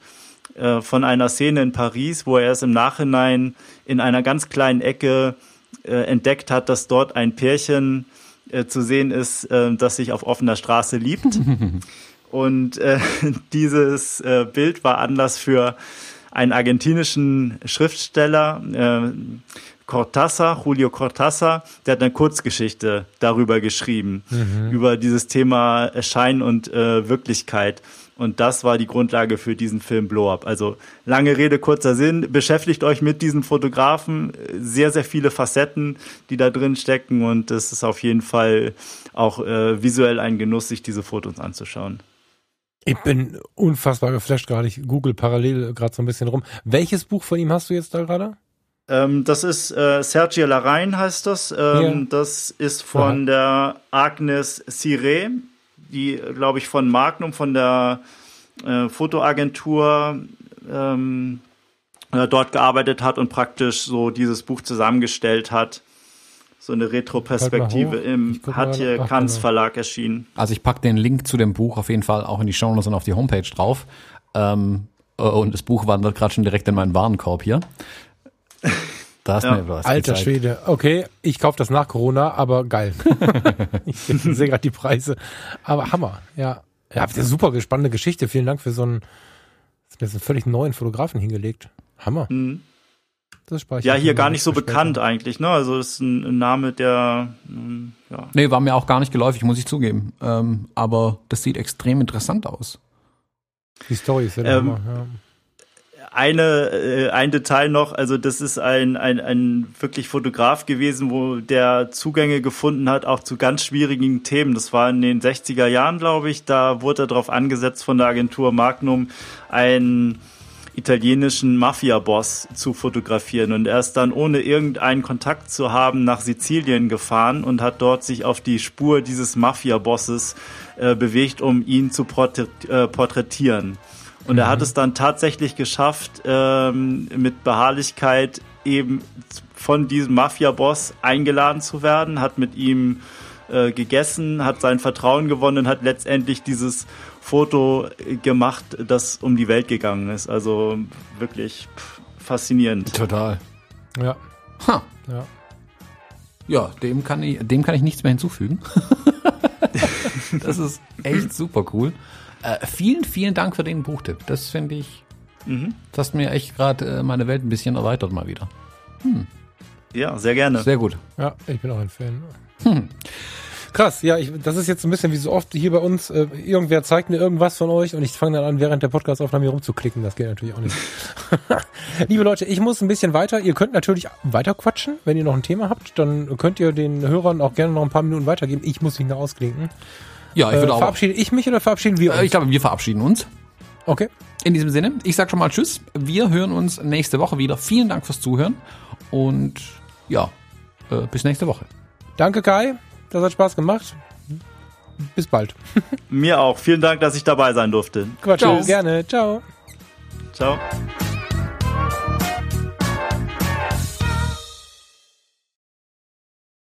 äh, von einer Szene in Paris, wo er es im Nachhinein in einer ganz kleinen Ecke äh, entdeckt hat, dass dort ein Pärchen äh, zu sehen ist, äh, das sich auf offener Straße liebt. Und äh, dieses äh, Bild war Anlass für einen argentinischen Schriftsteller, äh, Cortázar, Julio Cortázar, der hat eine Kurzgeschichte darüber geschrieben, mhm. über dieses Thema Schein und äh, Wirklichkeit. Und das war die Grundlage für diesen Film Blow Up. Also lange Rede, kurzer Sinn. Beschäftigt euch mit diesem Fotografen. Sehr, sehr viele Facetten, die da drin stecken. Und es ist auf jeden Fall auch äh, visuell ein Genuss, sich diese Fotos anzuschauen. Ich bin unfassbar geflasht gerade. Ich google parallel gerade so ein bisschen rum. Welches Buch von ihm hast du jetzt da gerade? Ähm, das ist äh, Sergio Larain heißt das. Ähm, ja. Das ist von Aha. der Agnes Sire die, glaube ich, von Magnum, von der äh, Fotoagentur ähm, äh, dort gearbeitet hat und praktisch so dieses Buch zusammengestellt hat. So eine Retroperspektive im hat hier Kanz. Verlag erschienen. Also ich packe den Link zu dem Buch auf jeden Fall auch in die Show Notes und auf die Homepage drauf. Ähm, und das Buch wandert gerade schon direkt in meinen Warenkorb hier. Da hast ja. mir was Alter gezeigt. Schwede. Okay, ich kaufe das nach Corona, aber geil. ich sehe gerade die Preise. Aber Hammer, ja. Ja, habt ihr super spannende Geschichte. Vielen Dank für so einen, das einen völlig neuen Fotografen hingelegt. Hammer. Mhm. Das ja, hier gar nicht so bekannt eigentlich, ne? Also das ist ein, ein Name, der ähm, ja. Nee, war mir auch gar nicht geläufig, muss ich zugeben. Ähm, aber das sieht extrem interessant aus. Die Story ist ja, ähm, Hammer, ja eine, äh, ein Detail noch, also das ist ein, ein, ein wirklich Fotograf gewesen, wo der Zugänge gefunden hat, auch zu ganz schwierigen Themen. Das war in den 60er Jahren, glaube ich. Da wurde er darauf angesetzt von der Agentur Magnum, einen italienischen Mafia-Boss zu fotografieren. Und er ist dann, ohne irgendeinen Kontakt zu haben, nach Sizilien gefahren und hat dort sich auf die Spur dieses Mafia-Bosses äh, bewegt, um ihn zu äh, porträtieren. Und mhm. er hat es dann tatsächlich geschafft, ähm, mit Beharrlichkeit eben von diesem Mafia-Boss eingeladen zu werden, hat mit ihm äh, gegessen, hat sein Vertrauen gewonnen und hat letztendlich dieses Foto gemacht, das um die Welt gegangen ist. Also wirklich pff, faszinierend. Total. Ja. Ha. Ja. Ja, dem kann ich, dem kann ich nichts mehr hinzufügen. das ist echt super cool. Äh, vielen, vielen Dank für den Buchtipp. Das finde ich, mhm. das hast mir echt gerade äh, meine Welt ein bisschen erweitert mal wieder. Hm. Ja, sehr gerne. Sehr gut. Ja, ich bin auch ein Fan. Hm. Krass, ja, ich, das ist jetzt ein bisschen wie so oft hier bei uns. Äh, irgendwer zeigt mir irgendwas von euch und ich fange dann an, während der Podcastaufnahme hier rumzuklicken. Das geht natürlich auch nicht. Liebe Leute, ich muss ein bisschen weiter. Ihr könnt natürlich weiter quatschen. Wenn ihr noch ein Thema habt, dann könnt ihr den Hörern auch gerne noch ein paar Minuten weitergeben. Ich muss mich noch ausklinken. Ja, ich würde äh, auch. Verabschiede ich mich oder verabschieden wir uns? Äh, ich glaube, wir verabschieden uns. Okay. In diesem Sinne, ich sage schon mal Tschüss. Wir hören uns nächste Woche wieder. Vielen Dank fürs Zuhören und ja, äh, bis nächste Woche. Danke Kai, das hat Spaß gemacht. Bis bald. Mir auch. Vielen Dank, dass ich dabei sein durfte. Quatsch, Ciao. gerne. Ciao. Ciao.